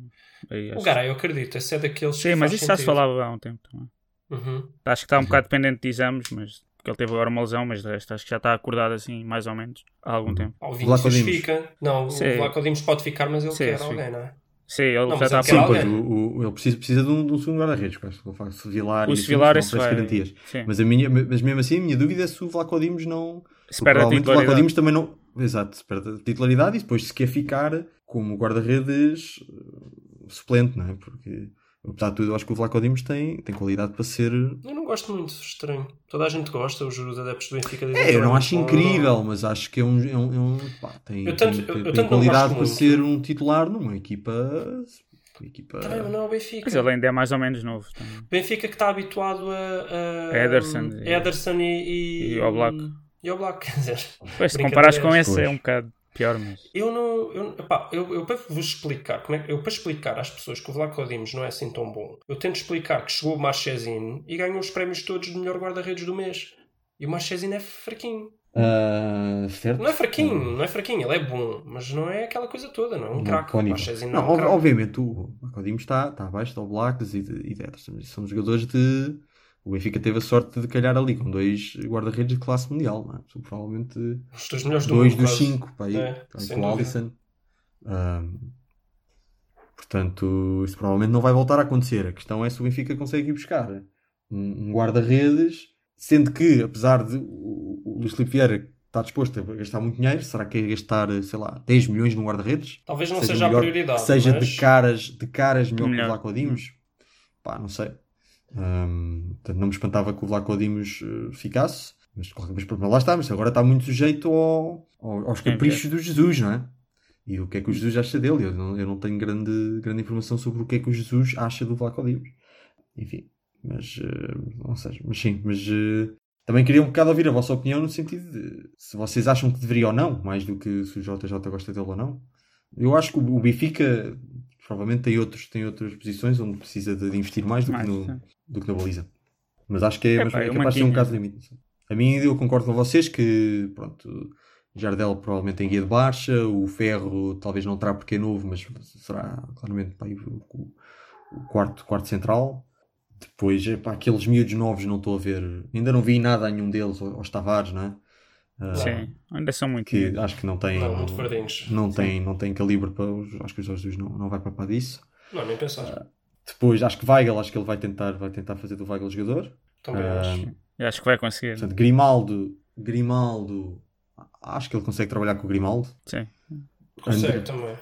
Speaker 3: Aí
Speaker 2: O
Speaker 3: acho-
Speaker 2: Garay, eu acredito. Esse é daqueles.
Speaker 3: Sim,
Speaker 2: que
Speaker 3: mas isso já se falava há um tempo também.
Speaker 2: Uhum.
Speaker 3: Acho que está um bocado dependente de exames, mas porque ele teve agora uma lesão, mas de resto acho que já está acordado assim, mais ou menos, há algum tempo.
Speaker 2: Ao
Speaker 1: Vlaco
Speaker 2: fica. Não,
Speaker 3: Sim.
Speaker 2: o Vlaco Dimos pode ficar, mas ele
Speaker 3: Sim,
Speaker 2: quer
Speaker 3: sim.
Speaker 2: alguém, não é?
Speaker 3: Sim, ele
Speaker 2: Não,
Speaker 3: já está
Speaker 2: ele
Speaker 1: Sim,
Speaker 2: quer
Speaker 1: pois o, o- ele precisa, precisa de um, de um segundo guarda-redes, com o facto de Vilar
Speaker 3: O
Speaker 1: e assim,
Speaker 3: Sevilar,
Speaker 1: não parece
Speaker 3: vai-
Speaker 1: garantias.
Speaker 3: Sim.
Speaker 1: Mas, a minha, mas mesmo assim, a minha dúvida é se o Vlaco Dimos não.
Speaker 3: Espera a
Speaker 1: provavelmente o Vlaco
Speaker 3: titularidade.
Speaker 1: Dimos também não. Exato, espera a titularidade e depois se quer ficar como guarda-redes eh, suplente, não é? Porque apesar de tudo, eu acho que o Vlaco Dimos tem, tem qualidade para ser.
Speaker 2: Eu não gosto muito, estranho. Toda a gente gosta, os os adeptos do Benfica dizem
Speaker 1: É, eu não acho incrível, mas acho que é um. É um, é um- pá, tem,
Speaker 2: Eu tanto-
Speaker 1: tem-
Speaker 2: eu-
Speaker 1: tem-
Speaker 2: eu
Speaker 1: tem
Speaker 2: não
Speaker 1: qualidade para
Speaker 2: muito.
Speaker 1: ser um titular numa equipa. uma equipa
Speaker 2: mas não é o Benfica.
Speaker 3: Mas ele ainda é mais ou menos novo. também.
Speaker 2: Benfica que está habituado a, a
Speaker 3: Ederson e-
Speaker 2: Ederson e, e,
Speaker 3: e ao Black.
Speaker 2: E ao Black, quer dizer.
Speaker 3: Pois, se comparares com esse
Speaker 1: Pois.
Speaker 3: é um bocado pior, mas.
Speaker 2: Eu não. Eu, epá, eu, eu para vos explicar, como é, que- eu para explicar às pessoas que o Vlaco Dimos não é assim tão bom, eu tento explicar que chegou o Marchesino e ganhou os prémios todos de melhor guarda-redes do mês. E o Marchesino é fraquinho.
Speaker 1: Ah, certo?
Speaker 2: Não é fraquinho, não é fraquinho, ele é bom, mas não é aquela coisa toda, não é um craque.
Speaker 1: Não,
Speaker 2: não é um
Speaker 1: ob-
Speaker 2: craque.
Speaker 1: obviamente o Acodimos está, está abaixo do Blacks e de, e de São jogadores de. O Benfica teve a sorte de calhar ali com dois guarda-redes de classe mundial, não é? São provavelmente
Speaker 2: Os dois melhores do
Speaker 1: dois
Speaker 2: mundo,
Speaker 1: dos cinco, pá, aí,
Speaker 2: É,
Speaker 1: tá com o. Alisson. Ahm, portanto, isso provavelmente não vai voltar a acontecer. A questão é se o Benfica consegue ir buscar um, um guarda-redes, sendo que, apesar de o, o Luís Filipe Vieira estar disposto a gastar muito dinheiro, será que é gastar, sei lá, 10 milhões num guarda-redes?
Speaker 2: Talvez não
Speaker 1: seja
Speaker 2: seja, a
Speaker 1: melhor-
Speaker 2: prioridade.
Speaker 1: seja
Speaker 2: mas...
Speaker 1: de caras, de caras melhor, que o Vlaco Dimos. Pá, não sei. Portanto, não me espantava que o Vlaco Dimos eh, ficasse. Mas, de qualquer- mas pronto, lá está, mas agora está muito sujeito ao- ao- aos caprichos do Jesus, não é? E o que é que o Jesus acha dele? Eu não, eu não tenho grande, grande informação sobre o que é que o Jesus acha do Vlaco Dimos. Enfim, mas eh, não sei, mas sim, mas eh, também queria um bocado ouvir a vossa opinião no sentido de se vocês acham que deveria ou não, mais do que se o JJ gosta dele ou não. Eu acho que o o Benfica provavelmente tem, outros, tem outras posições onde precisa de, de investir mais do,
Speaker 3: Mais,
Speaker 1: que no,
Speaker 3: sim.
Speaker 1: Do que na baliza. Mas acho que é,
Speaker 3: É
Speaker 1: mas
Speaker 3: pá,
Speaker 1: é
Speaker 3: eu
Speaker 1: capaz de ser um caso limite. A mim, eu concordo com vocês que, pronto, Jardel provavelmente tem guia de baixa, o Ferro talvez não terá porque é novo, mas será claramente pá, o, quarto, quarto central. Depois, para aqueles miúdos novos não estou a ver, ainda não vi nada a nenhum deles, aos Tavares, não é? Ah,
Speaker 3: Sim, ainda são muito.
Speaker 1: que acho que não tem,
Speaker 2: Não, muito verdinhos.
Speaker 1: não tem, não tem calibre para os, acho que o Jorge Jesus não, não vai papar disso.
Speaker 2: Não, nem pensar.
Speaker 1: Depois, acho que Weigl, acho que ele vai tentar, vai tentar fazer do Weigl jogador.
Speaker 2: Também
Speaker 1: Ah,
Speaker 2: acho.
Speaker 3: Eu acho que vai conseguir.
Speaker 1: Portanto, Grimaldo, Grimaldo, acho que ele consegue trabalhar com o Grimaldo.
Speaker 3: Sim.
Speaker 2: Consegue
Speaker 1: André.
Speaker 2: também.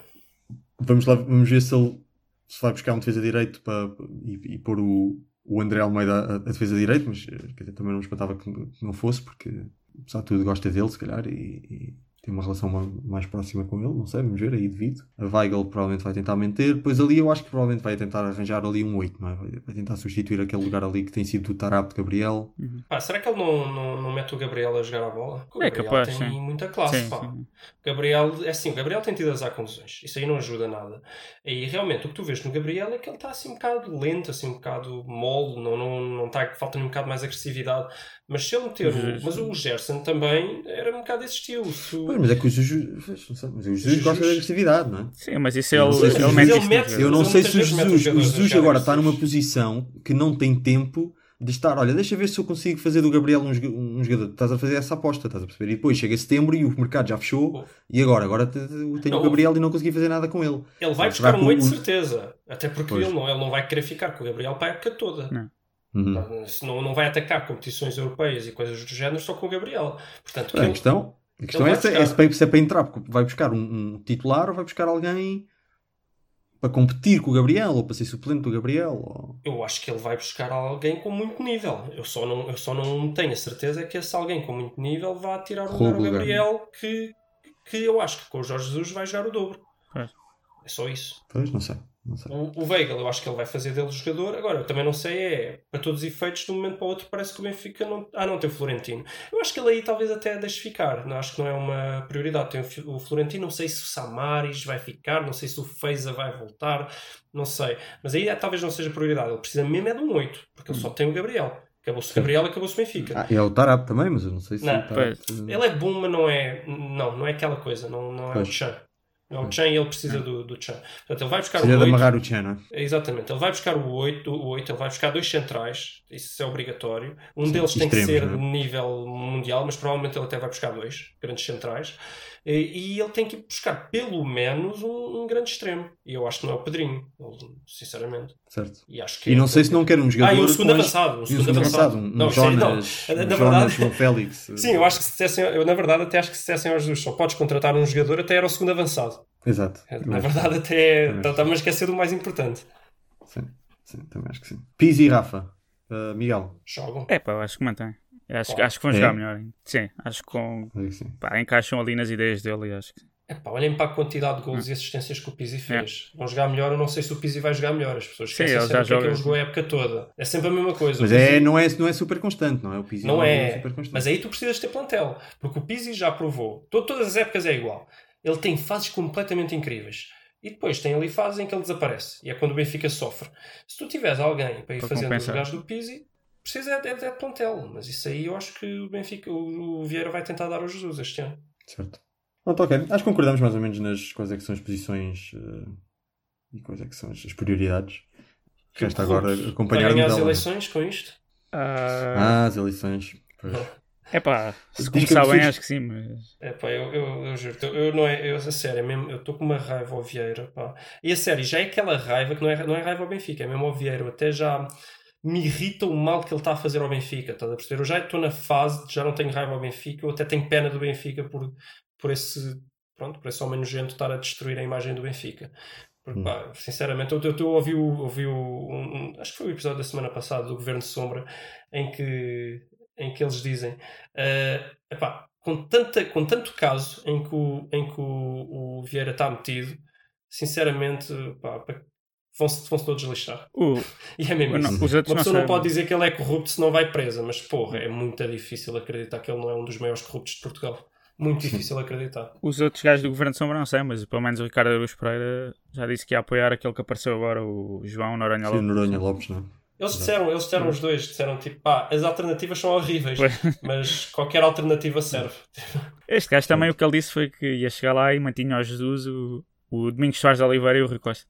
Speaker 1: Vamos lá, vamos ver se ele se vai buscar um defesa direito para, e, e pôr o, o André Almeida a, a defesa direito, mas eh, quer dizer, também não me espantava que, que não fosse, porque apesar de tudo gosta dele, se calhar, e, e tem uma relação ma- mais próxima com ele, não sei, vamos ver, aí devido. A Weigl provavelmente vai tentar manter, depois ali eu acho que provavelmente vai tentar arranjar ali um 8, não é? Vai, tentar substituir aquele lugar ali que tem sido do Tarap de Gabriel.
Speaker 2: Pá, será que ele não, não, não mete o Gabriel a jogar a bola? Porque O
Speaker 3: É
Speaker 2: Gabriel
Speaker 3: capaz,
Speaker 2: tem
Speaker 3: sim.
Speaker 2: muita classe,
Speaker 3: Sim,
Speaker 2: pá.
Speaker 3: sim.
Speaker 2: Gabriel, é assim, o Gabriel tem tido azar com lesões. Isso aí não ajuda nada. E realmente o que tu vês no Gabriel é que ele está assim um bocado lento, assim um bocado mole, não, não, não está, falta-lhe um bocado mais agressividade. Mas se ele meter. Mas o Gerson também era um bocado desse estilo.
Speaker 1: Pois, mas é que o Jesus, sei, mas o Jesus gosta de agressividade, não é?
Speaker 3: Sim, mas isso
Speaker 1: sei
Speaker 3: ele
Speaker 1: o
Speaker 3: mete
Speaker 2: mete-
Speaker 3: nos
Speaker 1: Eu não sei se o Jesus,
Speaker 2: os
Speaker 1: o Jesus agora está numa posição que não tem tempo de estar. Olha, deixa ver se eu consigo fazer do Gabriel um, um jogador. Estás a fazer essa aposta, estás a perceber? E depois chega setembro e o mercado já fechou. E agora? Agora tenho
Speaker 2: Não,
Speaker 1: o Gabriel e não consegui fazer nada com ele.
Speaker 2: Ele vai buscar um 8 de certeza. Até porque ele não, ele não vai querer ficar com o Gabriel para a época toda.
Speaker 3: Não.
Speaker 1: Uhum.
Speaker 2: Se não, não vai atacar competições europeias e coisas do género só com o Gabriel. Portanto, que
Speaker 1: A
Speaker 2: ele-
Speaker 1: questão, a questão
Speaker 2: vai
Speaker 1: é, se, é
Speaker 2: buscar-
Speaker 1: se se é para entrar, porque vai buscar um, um titular ou vai buscar alguém para competir com o Gabriel ou para ser suplente do Gabriel. Ou...
Speaker 2: Eu acho que ele vai buscar alguém com muito nível. Eu só não, eu só não tenho a certeza que esse alguém com muito nível vá tirar o lugar ao. Gabriel, que, que eu acho que com o Jorge Jesus vai jogar o dobro.
Speaker 3: Pois.
Speaker 2: É só isso.
Speaker 1: Pois, não sei.
Speaker 2: O, o Weigl, eu acho que ele vai fazer dele jogador. Agora, eu também não sei, é para todos os efeitos, de um momento para o outro, parece que o Benfica não. Ah, não, tem o Florentino. Eu acho que ele aí talvez até deixe ficar. Não, acho que não é uma prioridade. Tem o o Florentino, não sei se o Samaris vai ficar, não sei se o Feiza vai voltar, não sei. Mas aí é, talvez não seja prioridade. Ele precisa mesmo é de um 8, porque ele só tem o Gabriel. Acabou-se o Gabriel, acabou-se o Benfica.
Speaker 1: Ah, e é o Tarap também, mas eu não sei se
Speaker 2: Não,
Speaker 1: o Tarap-
Speaker 2: Ele é bom, mas não é. Não, não é aquela coisa. Não, não é
Speaker 1: Pois.
Speaker 2: o Chan. É o Chan e ele precisa do, do Chan. Portanto, ele vai buscar
Speaker 1: Precisa
Speaker 2: o
Speaker 1: de
Speaker 2: 8.
Speaker 1: amarrar o Chan, não é?
Speaker 2: Exatamente, ele vai buscar o 8, o 8, ele vai buscar dois centrais, isso é obrigatório. Um
Speaker 1: Sim,
Speaker 2: deles tem que
Speaker 1: extremos,
Speaker 2: ser
Speaker 1: é?
Speaker 2: de nível mundial, mas provavelmente ele até vai buscar dois grandes centrais. E, e ele tem que buscar pelo menos um, um grande extremo. E eu acho que não é o Pedrinho, sinceramente.
Speaker 1: Certo.
Speaker 2: E, acho que
Speaker 1: E
Speaker 2: é-
Speaker 1: não sei se não quer um jogador.
Speaker 2: Ah, e um segundo avançado. Um segundo
Speaker 1: segundo
Speaker 2: avançado.
Speaker 1: avançado, um,
Speaker 2: Não, isso aí não.
Speaker 1: Jonas,
Speaker 2: Na-
Speaker 1: um
Speaker 2: na
Speaker 1: Jonas,
Speaker 2: verdade-
Speaker 1: um Félix.
Speaker 2: Sim, eu acho que se dissessem, eu na verdade até acho que se dissessem aos dois, só podes contratar um jogador, até era o segundo avançado.
Speaker 1: Exato.
Speaker 2: Na verdade, até
Speaker 1: Também.
Speaker 2: estava a esquecer do mais importante.
Speaker 1: Sim. Sim, também acho que sim. Pizzi e Rafa. Uh, Miguel.
Speaker 2: Jogam.
Speaker 3: É pá, eu acho que mantém. Eu Acho, acho que vão
Speaker 1: É?
Speaker 3: jogar melhor. hein? Sim, acho que com, pá, encaixam ali nas ideias dele e acho que
Speaker 2: Epá, olhem para a quantidade de gols
Speaker 3: Hum.
Speaker 2: e assistências que o Pizzi fez. Vão jogar melhor, eu não sei se o Pizzi vai jogar melhor. As pessoas
Speaker 3: Sim,
Speaker 2: esquecem sempre que é que
Speaker 3: joga.
Speaker 2: ele jogou a época toda. É sempre a mesma coisa.
Speaker 1: Mas
Speaker 2: Pizzi-
Speaker 1: é, não, é, não é super constante, não é? O Pizzi
Speaker 2: Não é,
Speaker 1: super constante.
Speaker 2: mas aí tu precisas ter plantel, porque o Pizzi já provou, to- todas as épocas é igual. Ele tem fases completamente incríveis. E depois tem ali fases em que ele desaparece. E é quando o Benfica sofre. Se tu tiveres alguém para ir
Speaker 3: Para
Speaker 2: fazendo os
Speaker 3: compensar.
Speaker 2: lugares do Pizzi, precisa é, de- é de plantel. Mas isso aí eu acho que o Benfica, o, o Vieira vai tentar dar ao Jesus este ano.
Speaker 1: Certo. Pronto, ok. Acho que concordamos mais ou menos nas quais é que são as posições eh, e quais é que são as, as prioridades. Resta agora acompanhar
Speaker 2: ganhar as eleições com isto?
Speaker 3: Ah,
Speaker 1: Ah, as eleições. Pois.
Speaker 3: é pá, se começar bem,
Speaker 1: preciso-
Speaker 3: acho que sim, mas
Speaker 2: É pá, eu, eu, eu juro, eu, eu não é, eu, a sério, é mesmo, eu estou com uma raiva ao Vieira, pá. E a sério, já é aquela raiva que não é, não é raiva ao Benfica, é mesmo ao Vieira. Até já me irrita o mal que ele está a fazer ao Benfica, estás a perceber? Eu já estou na fase de já não tenho raiva ao Benfica, eu até tenho pena do Benfica por, por esse, pronto, por esse homem nojento estar a destruir a imagem do Benfica. Porque,
Speaker 1: Hum.
Speaker 2: pá, sinceramente, eu, eu, eu ouvi, o, ouvi o, um, acho que foi o episódio da semana passada do Governo de Sombra, em que, em que eles dizem eh, epá, com, tanta, com tanto caso em que o, em que o, o Vieira está metido, sinceramente, pá, pá, vão-se vão todos lixar.
Speaker 3: o,
Speaker 2: E é mesmo
Speaker 3: não,
Speaker 2: isso. Uma
Speaker 3: não
Speaker 2: pessoa não
Speaker 3: sabem.
Speaker 2: pode dizer que ele é corrupto se não vai presa, mas porra, é muito difícil acreditar que ele não é um dos maiores corruptos de Portugal. Muito difícil acreditar.
Speaker 3: Os outros gajos do Governo de Sombra não sei, mas pelo menos o Ricardo Aruz Pereira já disse que ia apoiar aquele que apareceu agora, o João Noronha
Speaker 1: Sim, o
Speaker 3: Lopes.
Speaker 1: Noronha Lopes, não é?
Speaker 2: Eles disseram, eles disseram os dois, disseram tipo, pá, as alternativas são horríveis, mas qualquer alternativa serve.
Speaker 3: Este gajo também o que ele disse foi que ia chegar lá e mantinha o Jesus, o, o Domingos Soares de Oliveira e o Rui Costa.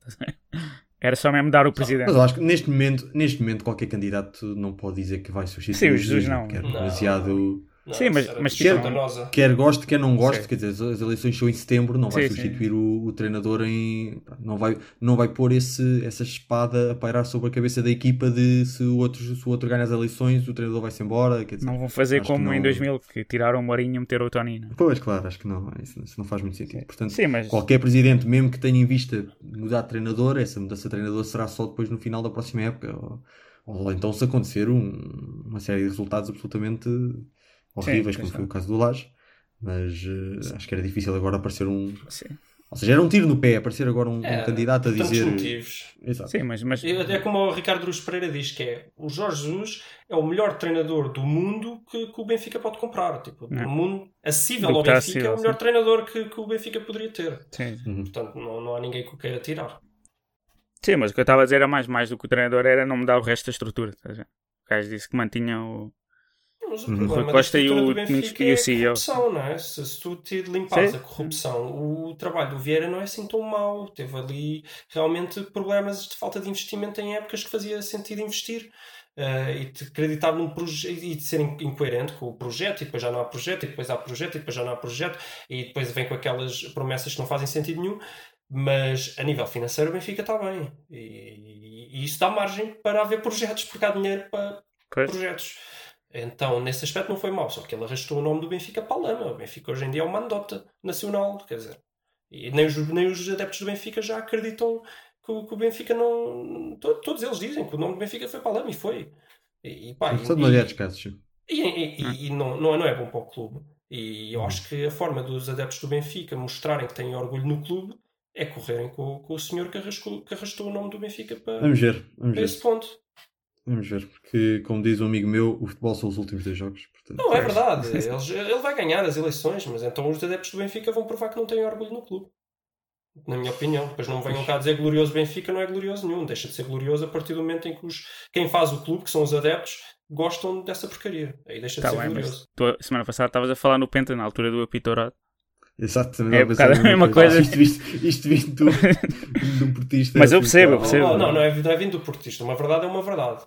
Speaker 3: Era só mesmo dar o presidente.
Speaker 1: Mas eu acho que neste momento, neste momento qualquer candidato não pode dizer que vai substituir
Speaker 3: Sim, o Jesus não.
Speaker 1: Que é
Speaker 2: Não.
Speaker 1: demasiado...
Speaker 2: Não,
Speaker 3: Sim, mas- mas
Speaker 2: danosa.
Speaker 1: Quer goste, quer não goste,
Speaker 3: Sim.
Speaker 1: quer dizer, as- eleições são em setembro, não vai
Speaker 3: Sim,
Speaker 1: substituir o, o treinador em. Não vai, não vai pôr esse, essa espada a pairar sobre a cabeça da equipa de se o outro, se o outro ganha as eleições, o treinador vai-se embora. Quer dizer,
Speaker 3: Não vão fazer como em
Speaker 1: não-
Speaker 3: 2000, que tiraram o Mourinho e meteram o Tonino.
Speaker 1: Pois, claro, acho que não, isso, isso não faz muito sentido. Portanto,
Speaker 3: Sim, mas
Speaker 1: qualquer presidente, mesmo que tenha em vista mudar de treinador, essa mudança de treinador será só depois no final da próxima época. Ou, ou então se acontecer um- uma série de resultados absolutamente horríveis, como
Speaker 3: sim.
Speaker 1: foi o caso do Lage. Mas eh, acho que era difícil agora aparecer um.
Speaker 3: sim,
Speaker 1: Ou seja, era um tiro no pé aparecer agora um, um
Speaker 2: É,
Speaker 1: candidato a dizer.
Speaker 2: motivos.
Speaker 1: Exato.
Speaker 3: sim, mas, mas
Speaker 2: É como o Ricardo Ruz Pereira diz que é o Jorge Jesus é o melhor treinador do mundo que, que o Benfica pode comprar. Tipo,
Speaker 3: É.
Speaker 2: do mundo acessível
Speaker 3: Do
Speaker 2: ao
Speaker 3: está
Speaker 2: Benfica é o melhor
Speaker 3: sim.
Speaker 2: treinador que, que o Benfica poderia ter.
Speaker 3: sim.
Speaker 1: Uhum.
Speaker 2: Portanto, não, não há ninguém que o queira tirar.
Speaker 3: Sim, mas o que eu estava a dizer era mais, mais do que o treinador era não mudar o resto da estrutura. ver? O gajo disse que mantinha o.
Speaker 2: Mas o
Speaker 1: Uhum.
Speaker 2: problema
Speaker 3: Rui
Speaker 2: da
Speaker 3: Costa e o
Speaker 2: do
Speaker 3: Domingos
Speaker 2: Benfica
Speaker 3: e o
Speaker 2: é a corrupção, não é? Se, se tu te limpares a corrupção, o trabalho do Vieira não é assim tão mau. Teve ali realmente problemas de falta de investimento em épocas que fazia sentido investir. eh, e de acreditar num projeto e de ser in- incoerente com o projeto, e depois já não há projeto, e depois há projeto, e depois já não há projeto, e depois vem com aquelas promessas que não fazem sentido nenhum. Mas a nível financeiro o Benfica está bem. E, e isso dá margem para haver projetos, porque há dinheiro para,
Speaker 3: Pois.
Speaker 2: projetos. Então, nesse aspecto não foi mau, só que ele arrastou o nome do Benfica para a lama. O Benfica hoje em dia é uma andota nacional, quer dizer. E nem os, nem os adeptos do Benfica já acreditam que o, que o Benfica não. to- Todos eles dizem que o nome do Benfica foi para a lama e foi. E, e, pá, e-
Speaker 1: casos. sim.
Speaker 2: e, e- e- e não, não, é- não é bom para o clube. E eu acho que a forma dos adeptos do Benfica mostrarem que têm orgulho no clube é correrem com, com o senhor que arrastou, que arrastou o nome do Benfica para,
Speaker 1: Vamos ver, vamos
Speaker 2: para
Speaker 1: ver.
Speaker 2: esse ponto.
Speaker 1: Vamos ver. Porque, como diz um amigo meu, o futebol são os últimos dois jogos. Portanto,
Speaker 2: Não, é verdade. Eles- ele vai ganhar as eleições, mas então os adeptos do Benfica vão provar que não têm orgulho no clube. Na minha opinião. Depois não venham cá dizer glorioso Benfica, não é glorioso nenhum. Deixa de ser glorioso a partir do momento em que os, quem faz o clube, que são os adeptos, gostam dessa porcaria. Aí deixa de
Speaker 3: Tá
Speaker 2: ser
Speaker 3: bem,
Speaker 2: glorioso.
Speaker 3: tu, semana passada estavas a falar no Penta, na altura do apito
Speaker 1: também
Speaker 3: É
Speaker 1: estava a pensar
Speaker 3: bocado a mesma coisa.
Speaker 1: Isto visto, isto visto do, de um portista.
Speaker 3: Mas eu percebo, eu percebo.
Speaker 2: Oh, não, não é, não é vindo do portista. Uma verdade é uma verdade.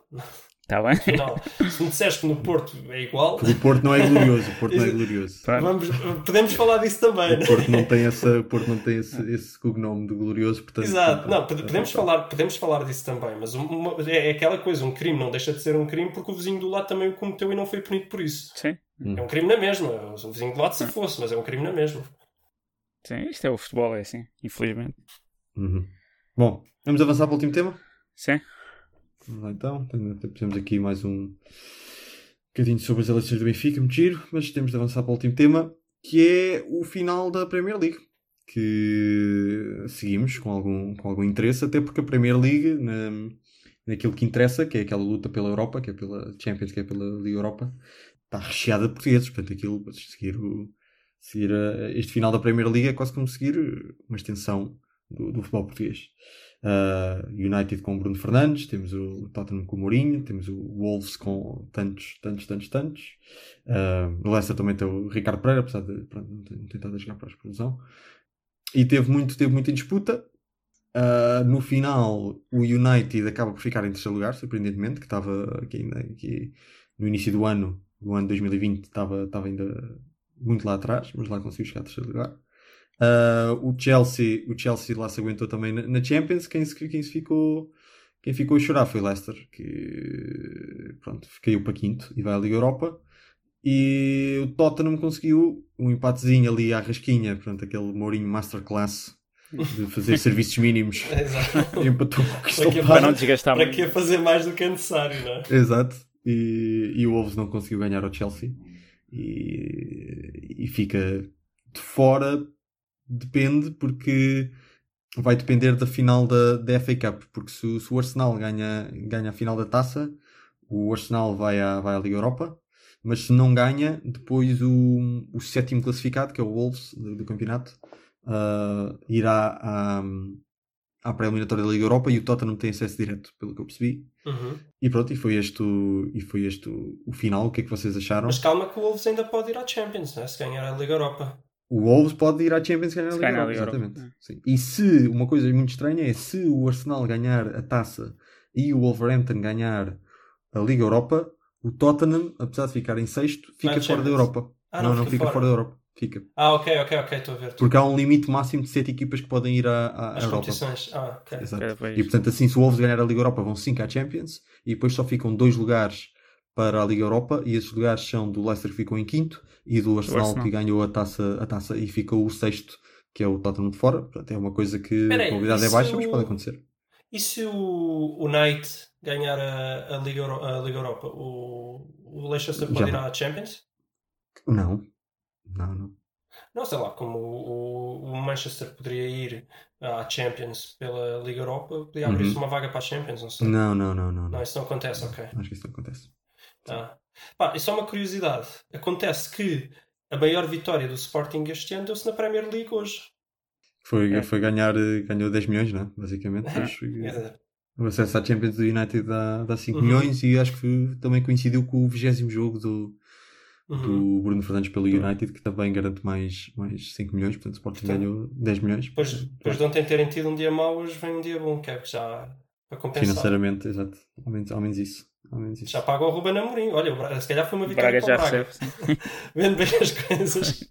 Speaker 3: Está bem?
Speaker 2: Afinal, se me disseres que no Porto é igual,
Speaker 1: O Porto não é glorioso. O Porto não é glorioso.
Speaker 2: Vamos, podemos falar disso também.
Speaker 1: O? Porto não tem, essa, o Porto não tem esse, esse cognome de glorioso. Portanto,
Speaker 2: Exato, não, podemos falar, podemos falar disso também, mas uma- é, é aquela coisa, um crime não deixa de ser um crime porque o vizinho do lado também o cometeu e não foi punido por isso.
Speaker 3: Sim,
Speaker 2: É um crime na mesma, o vizinho do lado se fosse, mas é um crime na mesma.
Speaker 3: Sim, isto é o futebol, é assim, infelizmente.
Speaker 1: Uhum. Bom, vamos avançar para o último tema?
Speaker 3: Sim.
Speaker 1: Vamos lá então. Temos aqui mais um bocadinho sobre as eleições do Benfica, muito giro, mas temos de avançar para o último tema, que é o final da Premier League. Que seguimos com algum, com algum interesse, até porque a Premier League, na, naquilo que interessa, que é aquela luta pela Europa, que é pela Champions, que é pela Liga Europa, está recheada de portugueses. Portanto, aquilo, seguir, o, seguir a, este final da Premier League é quase como seguir uma extensão do, do futebol português. Uh, United com Bruno Fernandes, temos o Tottenham com o Mourinho, temos o Wolves com tantos, tantos, tantos, tantos. Uh, Leicester também tem o Ricardo Pereira, apesar de pronto, não ter tentado jogar para a explosão. E teve muito, teve muita disputa. Uh, no final, o United acaba por ficar em terceiro lugar, surpreendentemente, que estava aqui, aqui no início do ano, do ano 2020, estava, estava ainda muito lá atrás, mas lá conseguiu chegar a terceiro lugar. Uh, o Chelsea, o Chelsea lá se aguentou também na, na Champions. Quem se, quem se ficou, quem ficou a chorar foi o Leicester, que pronto, caiu para quinto e vai à Liga Europa. E o Tottenham conseguiu um empatezinho ali à rasquinha, portanto, aquele Mourinho Masterclass de fazer serviços mínimos.
Speaker 2: Exato.
Speaker 1: Empatou com o Crystal
Speaker 2: Para que-
Speaker 3: Para não desgastar
Speaker 2: Para que fazer mais do que é necessário, não é?
Speaker 1: Exato. E, e o Wolves não conseguiu ganhar ao Chelsea. E, e fica de fora. Depende, porque vai depender da final da, da FA Cup. Porque se, se o Arsenal ganha, ganha a final da taça, o Arsenal vai à, vai à Liga Europa. Mas se não ganha, depois o, o sétimo classificado, que é o Wolves do, do campeonato, ah, irá à, à pré-eliminatória da Liga Europa e o Tottenham tem acesso direto, pelo que eu percebi.
Speaker 2: Uhum.
Speaker 1: E pronto, e foi este, o, e foi este o, o final. O que é que vocês acharam?
Speaker 2: Mas calma que o Wolves ainda pode ir à Champions, né? se ganhar a Liga Europa.
Speaker 1: O Wolves pode ir à Champions ganhar a
Speaker 3: Se
Speaker 1: Liga
Speaker 3: ganhar a
Speaker 1: Europa,
Speaker 3: Liga Europa,
Speaker 1: exatamente. Sim. E se, uma coisa muito estranha é se o Arsenal ganhar a taça e o Wolverhampton ganhar a Liga Europa, o Tottenham, apesar de ficar em sexto, fica fora da. Europa.
Speaker 2: Ah,
Speaker 1: não,
Speaker 2: não,
Speaker 1: não
Speaker 2: fica
Speaker 1: fica
Speaker 2: fora.
Speaker 1: fora da Europa. Fica.
Speaker 2: Ah, ok, ok, ok, estou a ver.
Speaker 1: Porque há um limite máximo de sete equipas que podem ir à, à
Speaker 2: As
Speaker 1: Europa.
Speaker 2: competições. Ah, ok.
Speaker 1: Exato.
Speaker 3: É.
Speaker 1: E portanto, assim, se o Wolves ganhar a Liga Europa, vão 5 à Champions e depois só ficam dois lugares para a Liga Europa. E esses lugares são do Leicester que ficou em quinto e do Arsenal,
Speaker 3: Arsenal.
Speaker 1: que ganhou a taça, a taça e ficou o sexto, que é o Tottenham de fora. Portanto, é uma coisa que
Speaker 2: Espera
Speaker 1: a probabilidade é baixa, mas pode acontecer.
Speaker 2: E se o, o Knight ganhar a, a, Liga, a Liga Europa, o, o Leicester pode
Speaker 1: Já
Speaker 2: ir à Champions?
Speaker 1: Não, não, não.
Speaker 2: Não, sei lá, como o, o Manchester poderia ir à Champions pela Liga Europa, podia abrir-se
Speaker 1: Uhum.
Speaker 2: uma vaga para a Champions, não sei.
Speaker 1: Não, não, não, não. não.
Speaker 2: Não, isso não acontece, ok.
Speaker 1: Acho que isso não acontece.
Speaker 2: Ah. Pá, e só uma curiosidade. Acontece que a maior vitória do Sporting este ano deu-se na Premier League hoje.
Speaker 1: Foi,
Speaker 3: É.
Speaker 1: foi ganhar, eh, ganhou 10 milhões, né? basicamente. Eh,
Speaker 2: dizer,
Speaker 1: o acesso à Champions do United dá, dá 5
Speaker 2: Uhum.
Speaker 1: milhões e acho que também coincidiu com o 20 jogo do,
Speaker 2: uhum.
Speaker 1: do Bruno Fernandes pelo United, que também garante mais, mais 5 milhões, portanto o Sporting
Speaker 2: Portanto,
Speaker 1: ganhou 10 milhões.
Speaker 2: Depois, depois de ontem terem tido um dia mau, hoje vem um dia bom, que é que já para compensar.
Speaker 1: Financeiramente, exato. Ao menos, ao menos isso. Ao menos isso.
Speaker 2: Já paga o Ruben Amorim. Olha, o Braga, se calhar foi uma vitória
Speaker 3: Braga
Speaker 2: para o
Speaker 3: já
Speaker 2: Braga. Vendo bem as coisas.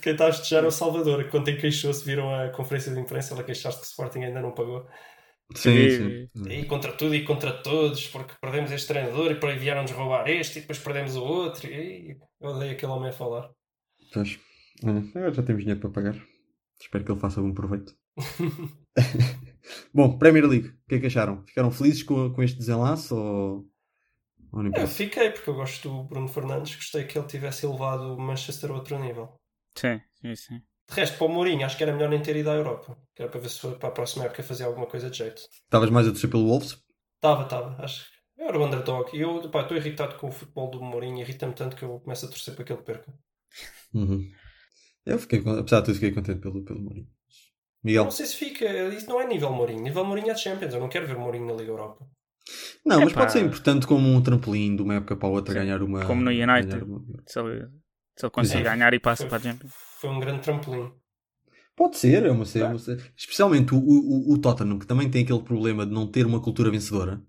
Speaker 2: Quem está a festejar é o Salvador, que ontem queixou-se, viram a conferência de imprensa, ela queixaste que o Sporting ainda não pagou.
Speaker 1: Sim,
Speaker 3: E-
Speaker 1: sim.
Speaker 2: E contra tudo e contra todos, porque perdemos este treinador e para aí vieram-nos roubar este e depois perdemos o outro. E eu odeio aquele homem a falar.
Speaker 1: Pois. Olha, agora já temos dinheiro para pagar. Espero que ele faça algum proveito. Bom, Premier League, o que é que acharam? Ficaram felizes com, com este desenlace ou, ou nem
Speaker 2: Eu fiquei, porque eu gosto do Bruno Fernandes, gostei que ele tivesse elevado o Manchester a outro nível.
Speaker 3: Sim, sim, sim.
Speaker 2: De resto, para o Mourinho, acho que era melhor nem ter ido à Europa. Que era para ver se para a próxima época fazia alguma coisa de jeito.
Speaker 1: Estavas mais a torcer pelo Wolves?
Speaker 2: Estava, estava. Acho que eu era o underdog. E eu pá, estou irritado com o futebol do Mourinho. Irrita-me tanto que eu começo a torcer para que ele perca.
Speaker 1: Uhum. Eu fiquei, apesar de tudo, fiquei contente pelo, pelo Mourinho. Miguel?
Speaker 2: Não sei se fica. Isso não é nível Mourinho. Nível Mourinho é Champions. Eu não quero ver Mourinho na Liga Europa.
Speaker 1: Não, mas
Speaker 3: Epá.
Speaker 1: pode ser importante como um trampolim de uma época para a outra
Speaker 3: Sim.
Speaker 1: ganhar uma.
Speaker 3: Como no United.
Speaker 1: uma-
Speaker 3: Se ele, se ele conseguir
Speaker 1: Exato.
Speaker 3: ganhar e passa
Speaker 2: Foi,
Speaker 3: para a Champions.
Speaker 2: Foi um grande trampolim.
Speaker 1: Pode ser, é uma, ser,
Speaker 2: Tá.
Speaker 1: uma ser. Especialmente o, o, o Tottenham, que também tem aquele problema de não ter uma cultura vencedora.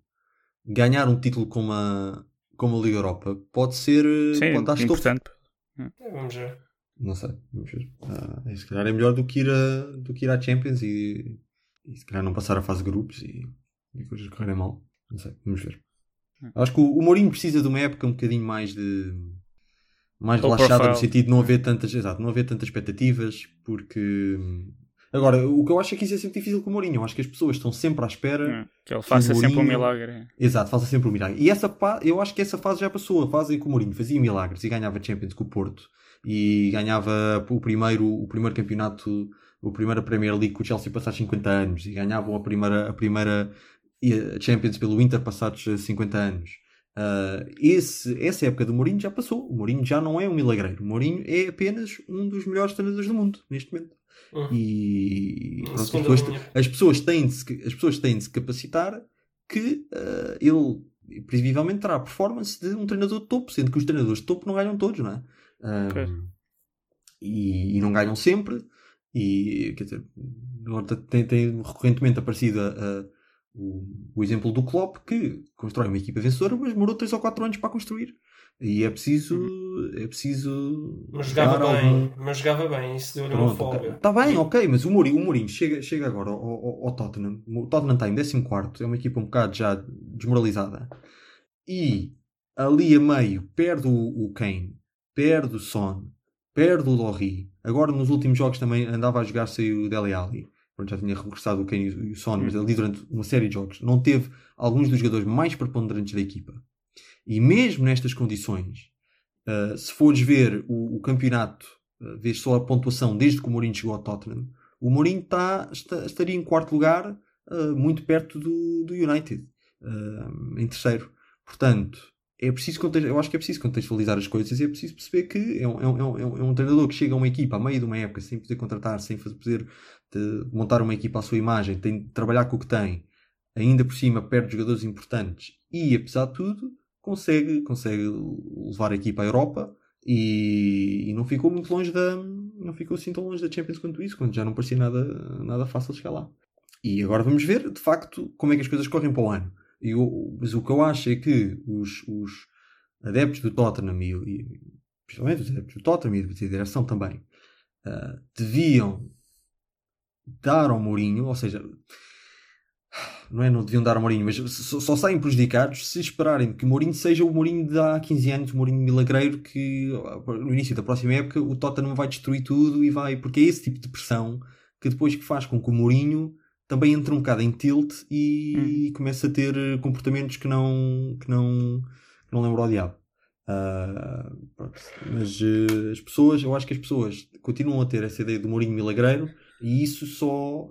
Speaker 1: Ganhar um título como a, como a Liga Europa pode ser. eh,
Speaker 3: Sim,
Speaker 1: pode dar
Speaker 3: importante.
Speaker 2: É, vamos ver.
Speaker 1: Não sei, vamos ver. Ah, se calhar é melhor do que ir, a, do que ir à Champions e, e se calhar não passar a fase de grupos e, e coisas correrem mal. Não sei, vamos ver.
Speaker 3: Hum.
Speaker 1: Acho que o, o Mourinho precisa de uma época um bocadinho mais de. Mais
Speaker 3: Low
Speaker 1: relaxada no
Speaker 3: profile.
Speaker 1: sentido de não haver tantas. Exato, não haver tantas expectativas, porque. Agora, o que eu acho é que isso é sempre difícil com o Mourinho. Eu acho que as pessoas estão sempre à espera.
Speaker 3: É, Que ele faça
Speaker 1: o
Speaker 3: sempre um
Speaker 1: Mourinho-
Speaker 3: milagre.
Speaker 1: Exato, faça sempre um milagre. E essa eu acho que essa fase já passou. A fase em que o Mourinho fazia milagres e ganhava Champions com o Porto e ganhava o primeiro, o primeiro campeonato, o primeiro Premier League com o Chelsea passados 50 anos e ganhavam a primeira, a primeira Champions pelo Inter passados eh, 50 anos. Ah, esse, essa época do Mourinho já passou. O Mourinho já não é um milagreiro. O Mourinho é apenas um dos melhores treinadores do mundo neste momento.
Speaker 2: Uhum.
Speaker 1: E pronto, pessoas, as pessoas têm de se, as pessoas têm de se capacitar que ah, ele previsivelmente terá a performance de um treinador de topo, sendo que os treinadores de topo não ganham todos, não é? Ah,
Speaker 3: Pois.
Speaker 1: e, e não ganham sempre. E quer dizer, tem, tem recorrentemente aparecido a- a- o, o exemplo do Klopp que constrói uma equipa vencedora, mas demorou 3 ou 4 anos para construir. E é preciso. É preciso.
Speaker 2: Mas jogava bem, mas jogava bem, isso deu-lhe uma
Speaker 1: Pronto,
Speaker 2: folga.
Speaker 1: está bem, ok, mas o Mourinho, o Mourinho chega, chega agora ao, ao, ao Tottenham. O Tottenham está em 14, é uma equipa um bocado já desmoralizada. E ali a meio perde o, o Kane, perde o Son, perde o Lorri. Agora nos últimos jogos também andava a jogar sem o Dele Alli. Pronto, já tinha regressado o Kane e o- Son, mas ali durante uma série de jogos não teve alguns dos jogadores mais preponderantes da equipa. E mesmo nestas condições, Uh, se fores ver o, o campeonato, uh, vês só a pontuação desde que o Mourinho chegou ao Tottenham, o Mourinho tá, está- estaria em quarto lugar, uh, muito perto do, do United, em terceiro. Portanto, é preciso, eu acho que é preciso contextualizar as coisas e é preciso perceber que é um, é um- é um- é um- é um treinador que chega a uma equipa a meio de uma época sem poder contratar, sem poder de montar uma equipa à sua imagem, tem de trabalhar com o que tem, ainda por cima perde jogadores importantes e, apesar de tudo, consegue, consegue levar a equipa à Europa e, e não ficou muito longe da. Não ficou assim tão longe da Champions quanto isso, quando já não parecia nada, nada fácil chegar lá. E agora vamos ver, de facto, como é que as coisas correm para o ano. E o- mas o que eu acho é que os, os adeptos do Tottenham e, e principalmente os adeptos do Tottenham e da direção também ah, deviam dar ao Mourinho, ou seja, não é não deviam dar ao Mourinho, mas só, só saem prejudicados se esperarem que o Mourinho seja o Mourinho de há 15 anos, o Mourinho milagreiro que no início da próxima época o Tottenham vai destruir tudo e vai, porque é esse tipo de pressão que depois que faz com que o Mourinho também entre um bocado em tilt e comece a ter comportamentos que não que não, que não lembram ao diabo. Pronto. mas eh, as pessoas, eu acho que as pessoas continuam a ter essa ideia do Mourinho milagreiro e isso só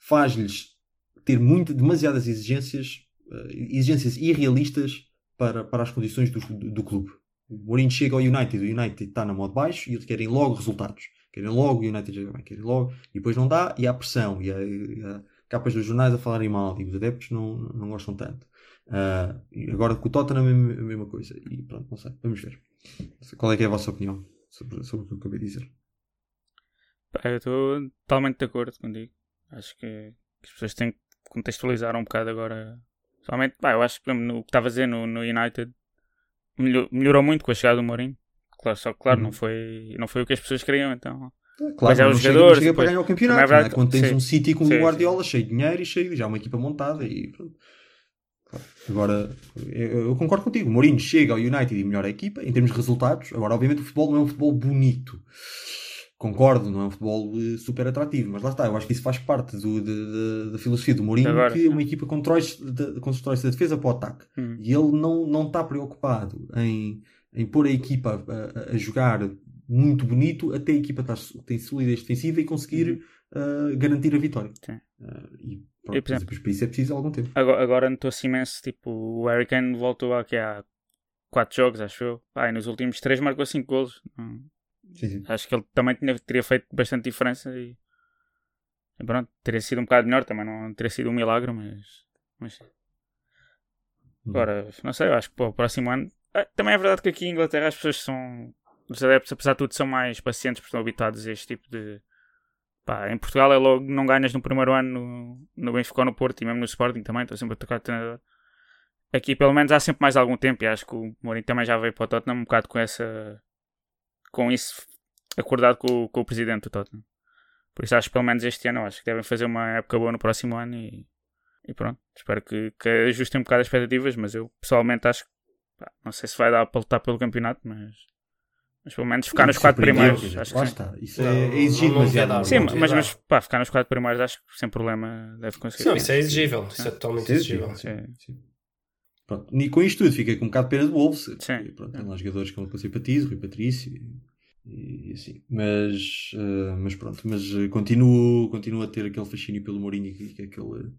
Speaker 1: faz-lhes ter muito, demasiadas exigências, eh, exigências irrealistas para, para as condições do, do, do clube. O Mourinho chega ao United, o United está na modo baixo e eles querem logo resultados. Querem logo o United jogar bem, querem logo, e depois não dá, e há pressão, e há, e há capas dos jornais a falarem mal, e os adeptos não, não gostam tanto. E agora com o Tottenham é a mesma- coisa. E pronto, não sei, vamos ver. Qual é que é a vossa opinião sobre, sobre o que eu acabei de dizer?
Speaker 3: Eu estou totalmente de acordo contigo. Acho que as pessoas têm que contextualizar um bocado agora. Somente, pá, eu acho que no que estava a dizer no, no United melhor- melhorou muito com a chegada do Mourinho. Claro, só que claro,
Speaker 1: Uhum.
Speaker 3: não, foi, não foi o que as pessoas queriam, então.
Speaker 1: Claro,
Speaker 3: Mas é os
Speaker 1: chega,
Speaker 3: jogadores,
Speaker 1: chega para ganhar o campeonato.
Speaker 3: É verdade
Speaker 1: é? Quando tens
Speaker 3: sim.
Speaker 1: um City com o Guardiola cheio de dinheiro e cheio, já uma equipa montada e pronto. Agora, eu, eu concordo contigo. O Mourinho chega ao United e melhora a equipa em termos de resultados. Agora, obviamente, o futebol não é um futebol bonito. Concordo, não é um futebol eh, super atrativo, mas lá está, eu acho que isso faz parte do- de- de- da filosofia do Mourinho,
Speaker 3: Agora,
Speaker 1: que
Speaker 3: sim.
Speaker 1: uma equipa constrói-se da, constrói da defesa para o ataque.
Speaker 3: Hum.
Speaker 1: E ele não, não está preocupado em, em pôr a equipa a, a- a jogar muito bonito até a equipa estar, tem solidez defensiva e conseguir ah, garantir a vitória.
Speaker 3: Sim.
Speaker 1: Ah, e pronto,
Speaker 3: Uhum. Por
Speaker 1: depois para isso é preciso algum tempo.
Speaker 3: Agora, agora notou-se imenso, tipo, o Harry Kane voltou aqui há 4 jogos, acho eu. Pá, e nos últimos 3 marcou 5 golos. Hum,
Speaker 1: Sim, sim.
Speaker 3: Acho que ele também tinha, teria feito bastante diferença e, pronto, teria sido um bocado melhor, também não teria sido um milagre, mas, mas agora, não sei, eu acho que para o próximo ano ah, também é verdade que aqui em Inglaterra as pessoas são os adeptos, apesar de tudo, são mais pacientes porque estão habituados a este tipo de pá, em Portugal é logo não ganhas no primeiro ano no, no Benfica ou no Porto e mesmo no Sporting também, estou sempre a tocar treinador aqui pelo menos há sempre mais algum tempo e acho que o Mourinho também já veio para o Tottenham um bocado com essa com isso acordado com, com o presidente do Tottenham. Por isso acho que pelo menos este ano acho que devem fazer uma época boa no próximo ano e, e pronto. Espero que, que ajustem um bocado as expectativas, mas eu pessoalmente acho que não sei se vai dar para lutar pelo campeonato, mas, Mas pelo menos ficar nos quatro primeiros.
Speaker 1: dizer,
Speaker 3: Acho que sim.
Speaker 1: está. Isso é, é
Speaker 2: não- dar,
Speaker 3: Sim, mas,
Speaker 2: dar.
Speaker 3: mas pá, ficar nos quatro primeiros acho que sem problema deve conseguir.
Speaker 2: Não, isso é exigível. Isso é totalmente
Speaker 1: Sim,
Speaker 2: exigível.
Speaker 1: sim,
Speaker 3: Sim.
Speaker 1: sim. Pronto. E com isto tudo, fiquei com um bocado de pena de Wolves.
Speaker 3: Sim.
Speaker 1: Pronto, tem lá jogadores que eu eu simpatizo, Rui Patrício e, e assim. Mas, eh, mas pronto, mas eh, continuo, continuo a ter aquele fascínio pelo Mourinho e que, aquele,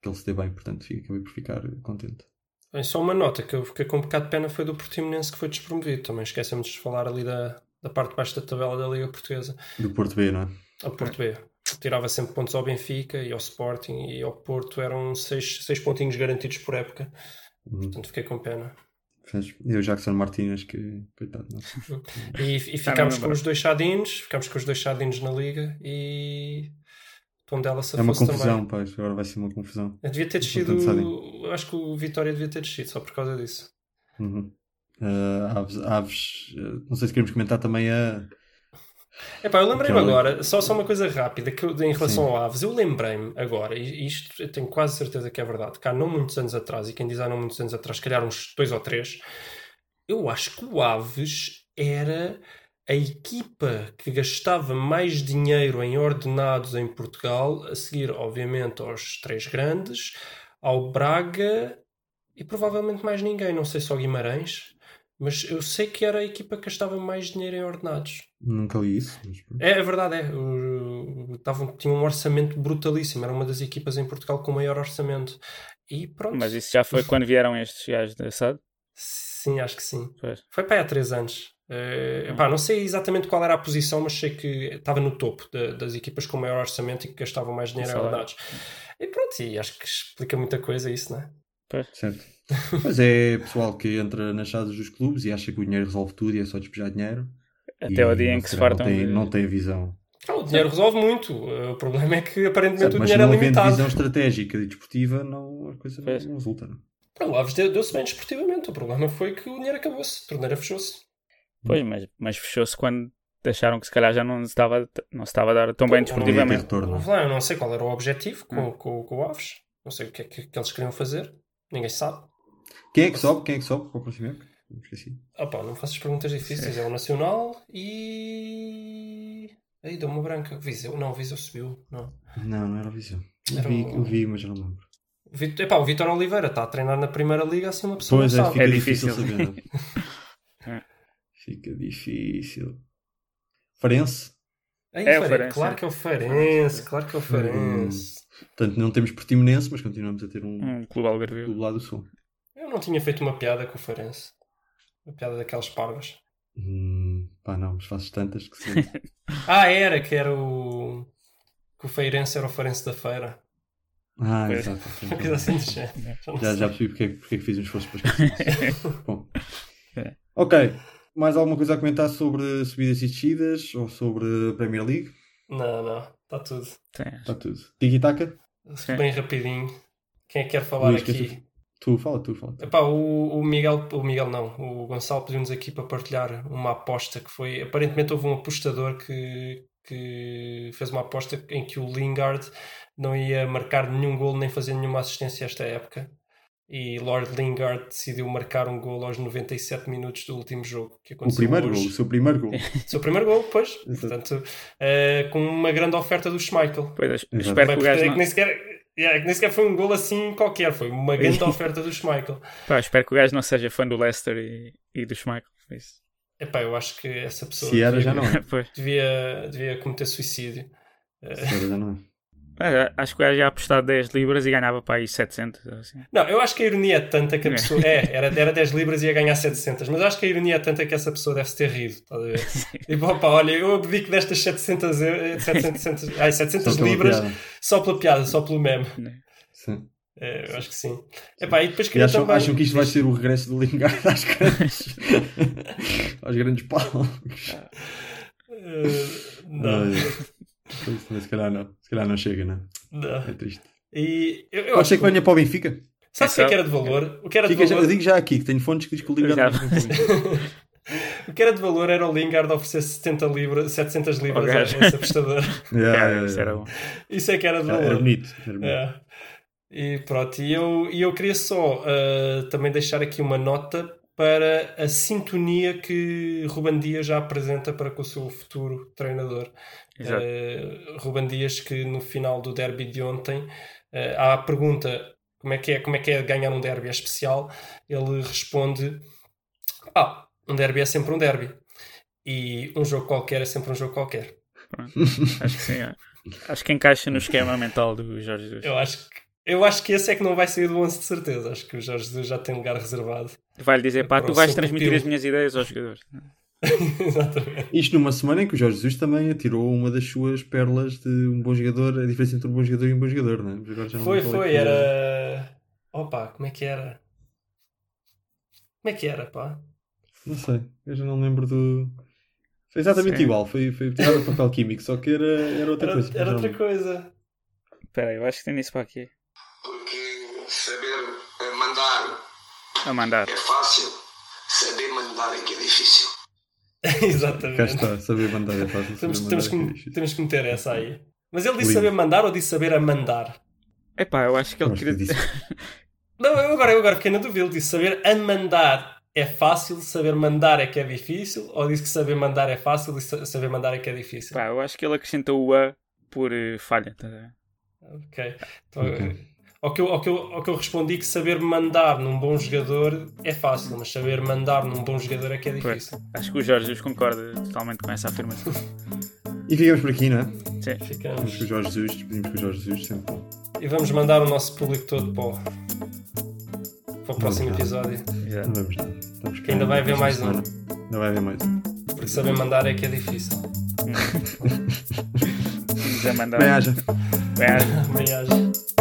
Speaker 1: que ele se dê bem, portanto fico- acabei por ficar contente.
Speaker 2: Bem, só uma nota que eu fiquei com um bocado de pena foi do Portimonense que foi despromovido. Também esquecemos de falar ali da, da parte de baixo da tabela da Liga Portuguesa.
Speaker 1: Do Porto B, não é?
Speaker 2: Ao Porto B. Tirava sempre pontos ao Benfica e ao Sporting e ao Porto eram seis, seis pontinhos garantidos por época.
Speaker 1: Uhum.
Speaker 2: Portanto, fiquei com pena.
Speaker 1: E o Jackson Martínez, que coitado, não
Speaker 2: E, e
Speaker 3: Tá,
Speaker 2: ficámos com os dois chadinos, ficámos com os dois chadinos na Liga e Tondela se
Speaker 1: É uma confusão,
Speaker 2: também.
Speaker 1: pá, agora vai ser uma confusão.
Speaker 2: Eu devia ter descido. Acho que o Vitória devia ter descido só por causa disso.
Speaker 1: Uhum. Eh, aves, aves eh, não sei se queremos comentar também a.
Speaker 2: Epá, eu lembrei-me
Speaker 1: Aquela-
Speaker 2: agora, só, só uma coisa rápida que eu- em relação
Speaker 1: Sim.
Speaker 2: ao Aves, eu lembrei-me agora, e isto eu tenho quase certeza que é verdade, que há não muitos anos atrás, e quem diz há não muitos anos atrás, se calhar uns dois ou três, eu acho que o Aves era a equipa que gastava mais dinheiro em ordenados em Portugal, a seguir, obviamente, aos três grandes, ao Braga e provavelmente mais ninguém, não sei se ao Guimarães, mas eu sei que era a equipa que gastava mais dinheiro em ordenados.
Speaker 1: Nunca li isso. Mas...
Speaker 2: É, é verdade, é. Tavam, tinha um orçamento brutalíssimo. Era uma das equipas em Portugal com maior orçamento. E pronto.
Speaker 3: Mas isso já foi quando vieram estes gajos da SAD?
Speaker 2: Sim, acho que sim.
Speaker 3: Pois.
Speaker 2: Foi para aí há três anos. Eh, epá, não sei exatamente qual era a posição, mas sei que estava no topo da- das equipas com maior orçamento e que gastavam mais dinheiro em ordenados. E pronto, e acho que explica muita coisa isso, não é?
Speaker 1: Certo. Mas é pessoal que entra nas chaves dos clubes e acha que o dinheiro resolve tudo e é só despejar dinheiro.
Speaker 3: Até ao dia em
Speaker 1: não
Speaker 3: que se fartam.
Speaker 1: Não tem,
Speaker 3: de-
Speaker 1: não tem a visão.
Speaker 2: Ah, o dinheiro resolve muito. Eh, O problema é que aparentemente
Speaker 1: Certo,
Speaker 2: o
Speaker 1: mas
Speaker 2: dinheiro
Speaker 1: não
Speaker 2: é
Speaker 1: havendo
Speaker 2: limitado.
Speaker 1: visão estratégica e desportiva, não, a coisa não,
Speaker 3: Pois.
Speaker 1: não resulta. Não?
Speaker 2: Pronto, O Aves deu- deu-se bem desportivamente. O problema foi que o dinheiro acabou-se. A torneira fechou-se.
Speaker 3: Pois, mas, mas fechou-se quando acharam que se calhar já não se estava, não se estava a dar tão bem
Speaker 2: Não
Speaker 3: desportivamente.
Speaker 2: eu não sei qual era o objetivo com,
Speaker 3: Hum.
Speaker 2: com, com o Aves. Não sei o que é que, que eles queriam fazer. Ninguém sabe.
Speaker 1: Quem é que sobe? Quem é que sobe para o próximo.
Speaker 2: Ah pá, não faças perguntas difíceis. É o Nacional e... Aí, deu uma branca. Viseu? Não, Viseu subiu. Não.
Speaker 1: Não, não era a visão. Eu
Speaker 2: Era
Speaker 1: vi,
Speaker 2: o-
Speaker 1: eu vi, mas não lembro.
Speaker 2: O Vit- Epá, o Vitor Oliveira está a treinar na Primeira Liga, assim uma pessoa
Speaker 1: Pois é,
Speaker 2: sabe.
Speaker 1: fica
Speaker 3: É
Speaker 1: difícil,
Speaker 3: difícil.
Speaker 1: saber. é?
Speaker 3: É.
Speaker 1: Fica difícil. Farense?
Speaker 2: Aí,
Speaker 3: É o
Speaker 2: Farense,
Speaker 3: Farense,
Speaker 2: Claro
Speaker 3: é.
Speaker 2: que é o Farense. Claro que é o Farense.
Speaker 1: Portanto, não temos Portimonense, mas continuamos a ter um
Speaker 3: Um clube algarvio.
Speaker 1: clube lá do Sul.
Speaker 2: Eu não tinha feito uma piada com o Farense. Uma piada daquelas parvas.
Speaker 1: Hum, pá, não, mas fazes tantas que sim.
Speaker 2: Ah, era, que era o... Que o Feirense era o Farense da feira.
Speaker 1: Ah,
Speaker 3: Pois.
Speaker 1: exato.
Speaker 2: Uma coisa assim de. Já
Speaker 1: Já, percebi porque, é que- porque é que fiz um esforço para esquecer. Bom.
Speaker 3: É.
Speaker 1: Ok. Mais alguma coisa a comentar sobre subidas e descidas ou sobre a Premier League?
Speaker 2: Não, não. Está tudo.
Speaker 1: Está tudo. Tiki-taka?
Speaker 3: Sim.
Speaker 2: Bem rapidinho. Quem é que quer falar
Speaker 1: Luís,
Speaker 2: aqui?
Speaker 1: Tu, fala tu, fala tu.
Speaker 2: Epá, o, o Miguel, o Miguel não, o Gonçalo pediu-nos aqui para partilhar uma aposta que foi, aparentemente houve um apostador que, que fez uma aposta em que o Lingard não ia marcar nenhum gol nem fazer nenhuma assistência esta época e Lord Lingard decidiu marcar um gol aos 97 minutos do último jogo que
Speaker 1: O
Speaker 2: aconteceu
Speaker 1: primeiro gol,
Speaker 2: hoje.
Speaker 1: o seu primeiro gol.
Speaker 2: O seu primeiro gol, pois,
Speaker 1: Exato.
Speaker 2: portanto, eh, com uma grande oferta do Schmeichel.
Speaker 3: Pois, espero
Speaker 2: Bem,
Speaker 3: que o gajo
Speaker 2: é que
Speaker 3: não,
Speaker 2: nem sequer, é, que nem sequer foi um gol assim qualquer, foi uma grande oferta do Schmeichel.
Speaker 3: pá, espero que o gajo não seja fã do Leicester e, e do Schmeichel. Isso.
Speaker 2: Epá, eu acho que essa pessoa
Speaker 1: Se era,
Speaker 2: devia,
Speaker 1: já não é.
Speaker 3: Pois.
Speaker 2: devia, devia cometer suicídio.
Speaker 1: Se era, já não é.
Speaker 3: Ah, Acho que o gajo ia apostar 10 libras e ganhava para aí 700. ou Assim.
Speaker 2: Não, eu acho que a ironia é tanta que a
Speaker 3: É.
Speaker 2: pessoa. É, era, era 10 libras e ia ganhar 700, mas eu acho que a ironia é tanta que essa pessoa deve se ter rido. Estás a ver? E pá, pá, olha, eu abdico destas 700, eu- 700, ai, 700
Speaker 1: Só
Speaker 2: libras
Speaker 1: piada.
Speaker 2: só pela piada, só pelo meme.
Speaker 1: Sim.
Speaker 2: É, eu acho que sim. Epá, e depois
Speaker 1: E
Speaker 2: queria
Speaker 1: acham,
Speaker 2: também.
Speaker 1: acham que isto vai ser o regresso do Lingard às grandes, aos grandes palcos?
Speaker 2: Eh, não,
Speaker 1: Ai, pois, mas se calhar não. Se calhar não chega, não.
Speaker 2: não.
Speaker 1: É triste.
Speaker 2: E eu, eu
Speaker 1: Pode
Speaker 2: acho
Speaker 1: ser que venha para o Benfica.
Speaker 2: Sabe o que é que era de valor? O que era de
Speaker 1: Fica já-
Speaker 2: valor?
Speaker 1: eu digo já aqui que tenho fontes que diz que o Lingard o
Speaker 2: que era de valor era o Lingard oferecer 70 libras, 700 libras
Speaker 3: Ao
Speaker 2: a esse apostador.
Speaker 1: Yeah, yeah,
Speaker 3: isso era bom.
Speaker 2: Isso é que era de valor.
Speaker 1: Era bonito. Era bonito.
Speaker 2: É. E pronto, e eu, e eu queria só ah, também deixar aqui uma nota para a sintonia que Ruben Dias já apresenta para com o seu futuro treinador.
Speaker 3: Exato.
Speaker 2: Uh, Ruben Dias que no final do derby de ontem uh, há a pergunta como é que é, como é que é ganhar um derby é especial, ele responde ah, um derby é sempre um derby e um jogo qualquer é sempre um jogo qualquer.
Speaker 3: Acho que sim. é. Acho que encaixa no esquema mental do Jorge Jesus.
Speaker 2: Eu acho que eu acho que esse é que não vai sair do 11 de certeza. Acho que o Jorge Jesus já tem lugar reservado.
Speaker 3: Vai-lhe dizer, pá, tu vais transmitir as minhas ideias aos jogadores.
Speaker 2: Exatamente.
Speaker 1: Isto numa semana em que o Jorge Jesus também atirou uma das suas pérolas de um bom jogador, a diferença entre um bom jogador e um bom jogador, não é? Mas agora já não
Speaker 2: Foi,
Speaker 1: é
Speaker 2: foi, era. Opa, como é que era? Como é que era, pá?
Speaker 1: Não sei, eu já não lembro do. Foi exatamente
Speaker 3: Sim.
Speaker 1: igual, foi, foi tirado de papel químico, só que era, era outra
Speaker 2: Era,
Speaker 1: coisa.
Speaker 2: era outra
Speaker 1: não-
Speaker 2: coisa.
Speaker 3: Espera aí, eu acho que tem isso para aqui.
Speaker 5: Porque saber eh, mandar
Speaker 3: A mandar.
Speaker 5: é fácil, saber mandar é que é difícil.
Speaker 1: Cá
Speaker 2: Exatamente.
Speaker 1: está, saber mandar é fácil.
Speaker 2: Temos,
Speaker 1: saber
Speaker 2: temos,
Speaker 1: mandar é
Speaker 2: que, temos que meter essa aí. Mas ele disse
Speaker 1: Lindo.
Speaker 2: saber mandar ou disse saber a mandar?
Speaker 3: Epá, eu acho que ele queria.
Speaker 1: disse.
Speaker 2: Não, eu agora, eu agora fiquei na dúvida. Ele disse saber a mandar é fácil, saber mandar é que é difícil, ou disse que saber mandar é fácil e sa- saber mandar é que é difícil?
Speaker 3: Pá, eu acho que ele acrescentou o A por eh, falha. tá?
Speaker 2: Ok. Então,
Speaker 1: Ok.
Speaker 2: Ao, que eu, ao, que eu, ao que eu respondi que saber mandar num bom jogador é fácil, mas saber mandar num bom jogador é que é
Speaker 3: Pois.
Speaker 2: difícil.
Speaker 3: Acho que o Jorge Jesus concorda totalmente com essa afirmação.
Speaker 1: E ficamos por aqui, não é?
Speaker 3: Sim.
Speaker 1: Vamos
Speaker 2: Ficamos.
Speaker 1: com o Jorge Jesus, despedimos com o Jorge Jesus sempre bom.
Speaker 2: E vamos mandar o nosso público todo para o, para o próximo
Speaker 1: Não,
Speaker 2: episódio.
Speaker 3: Exato.
Speaker 1: Não vamos não. Estamos
Speaker 2: ainda vai haver mais um.
Speaker 1: Ainda vai haver mais um.
Speaker 2: Porque saber mandar é que é difícil.
Speaker 3: Vamos a mandar.
Speaker 1: Bem, haja.
Speaker 3: Bem,
Speaker 2: Bem, haja.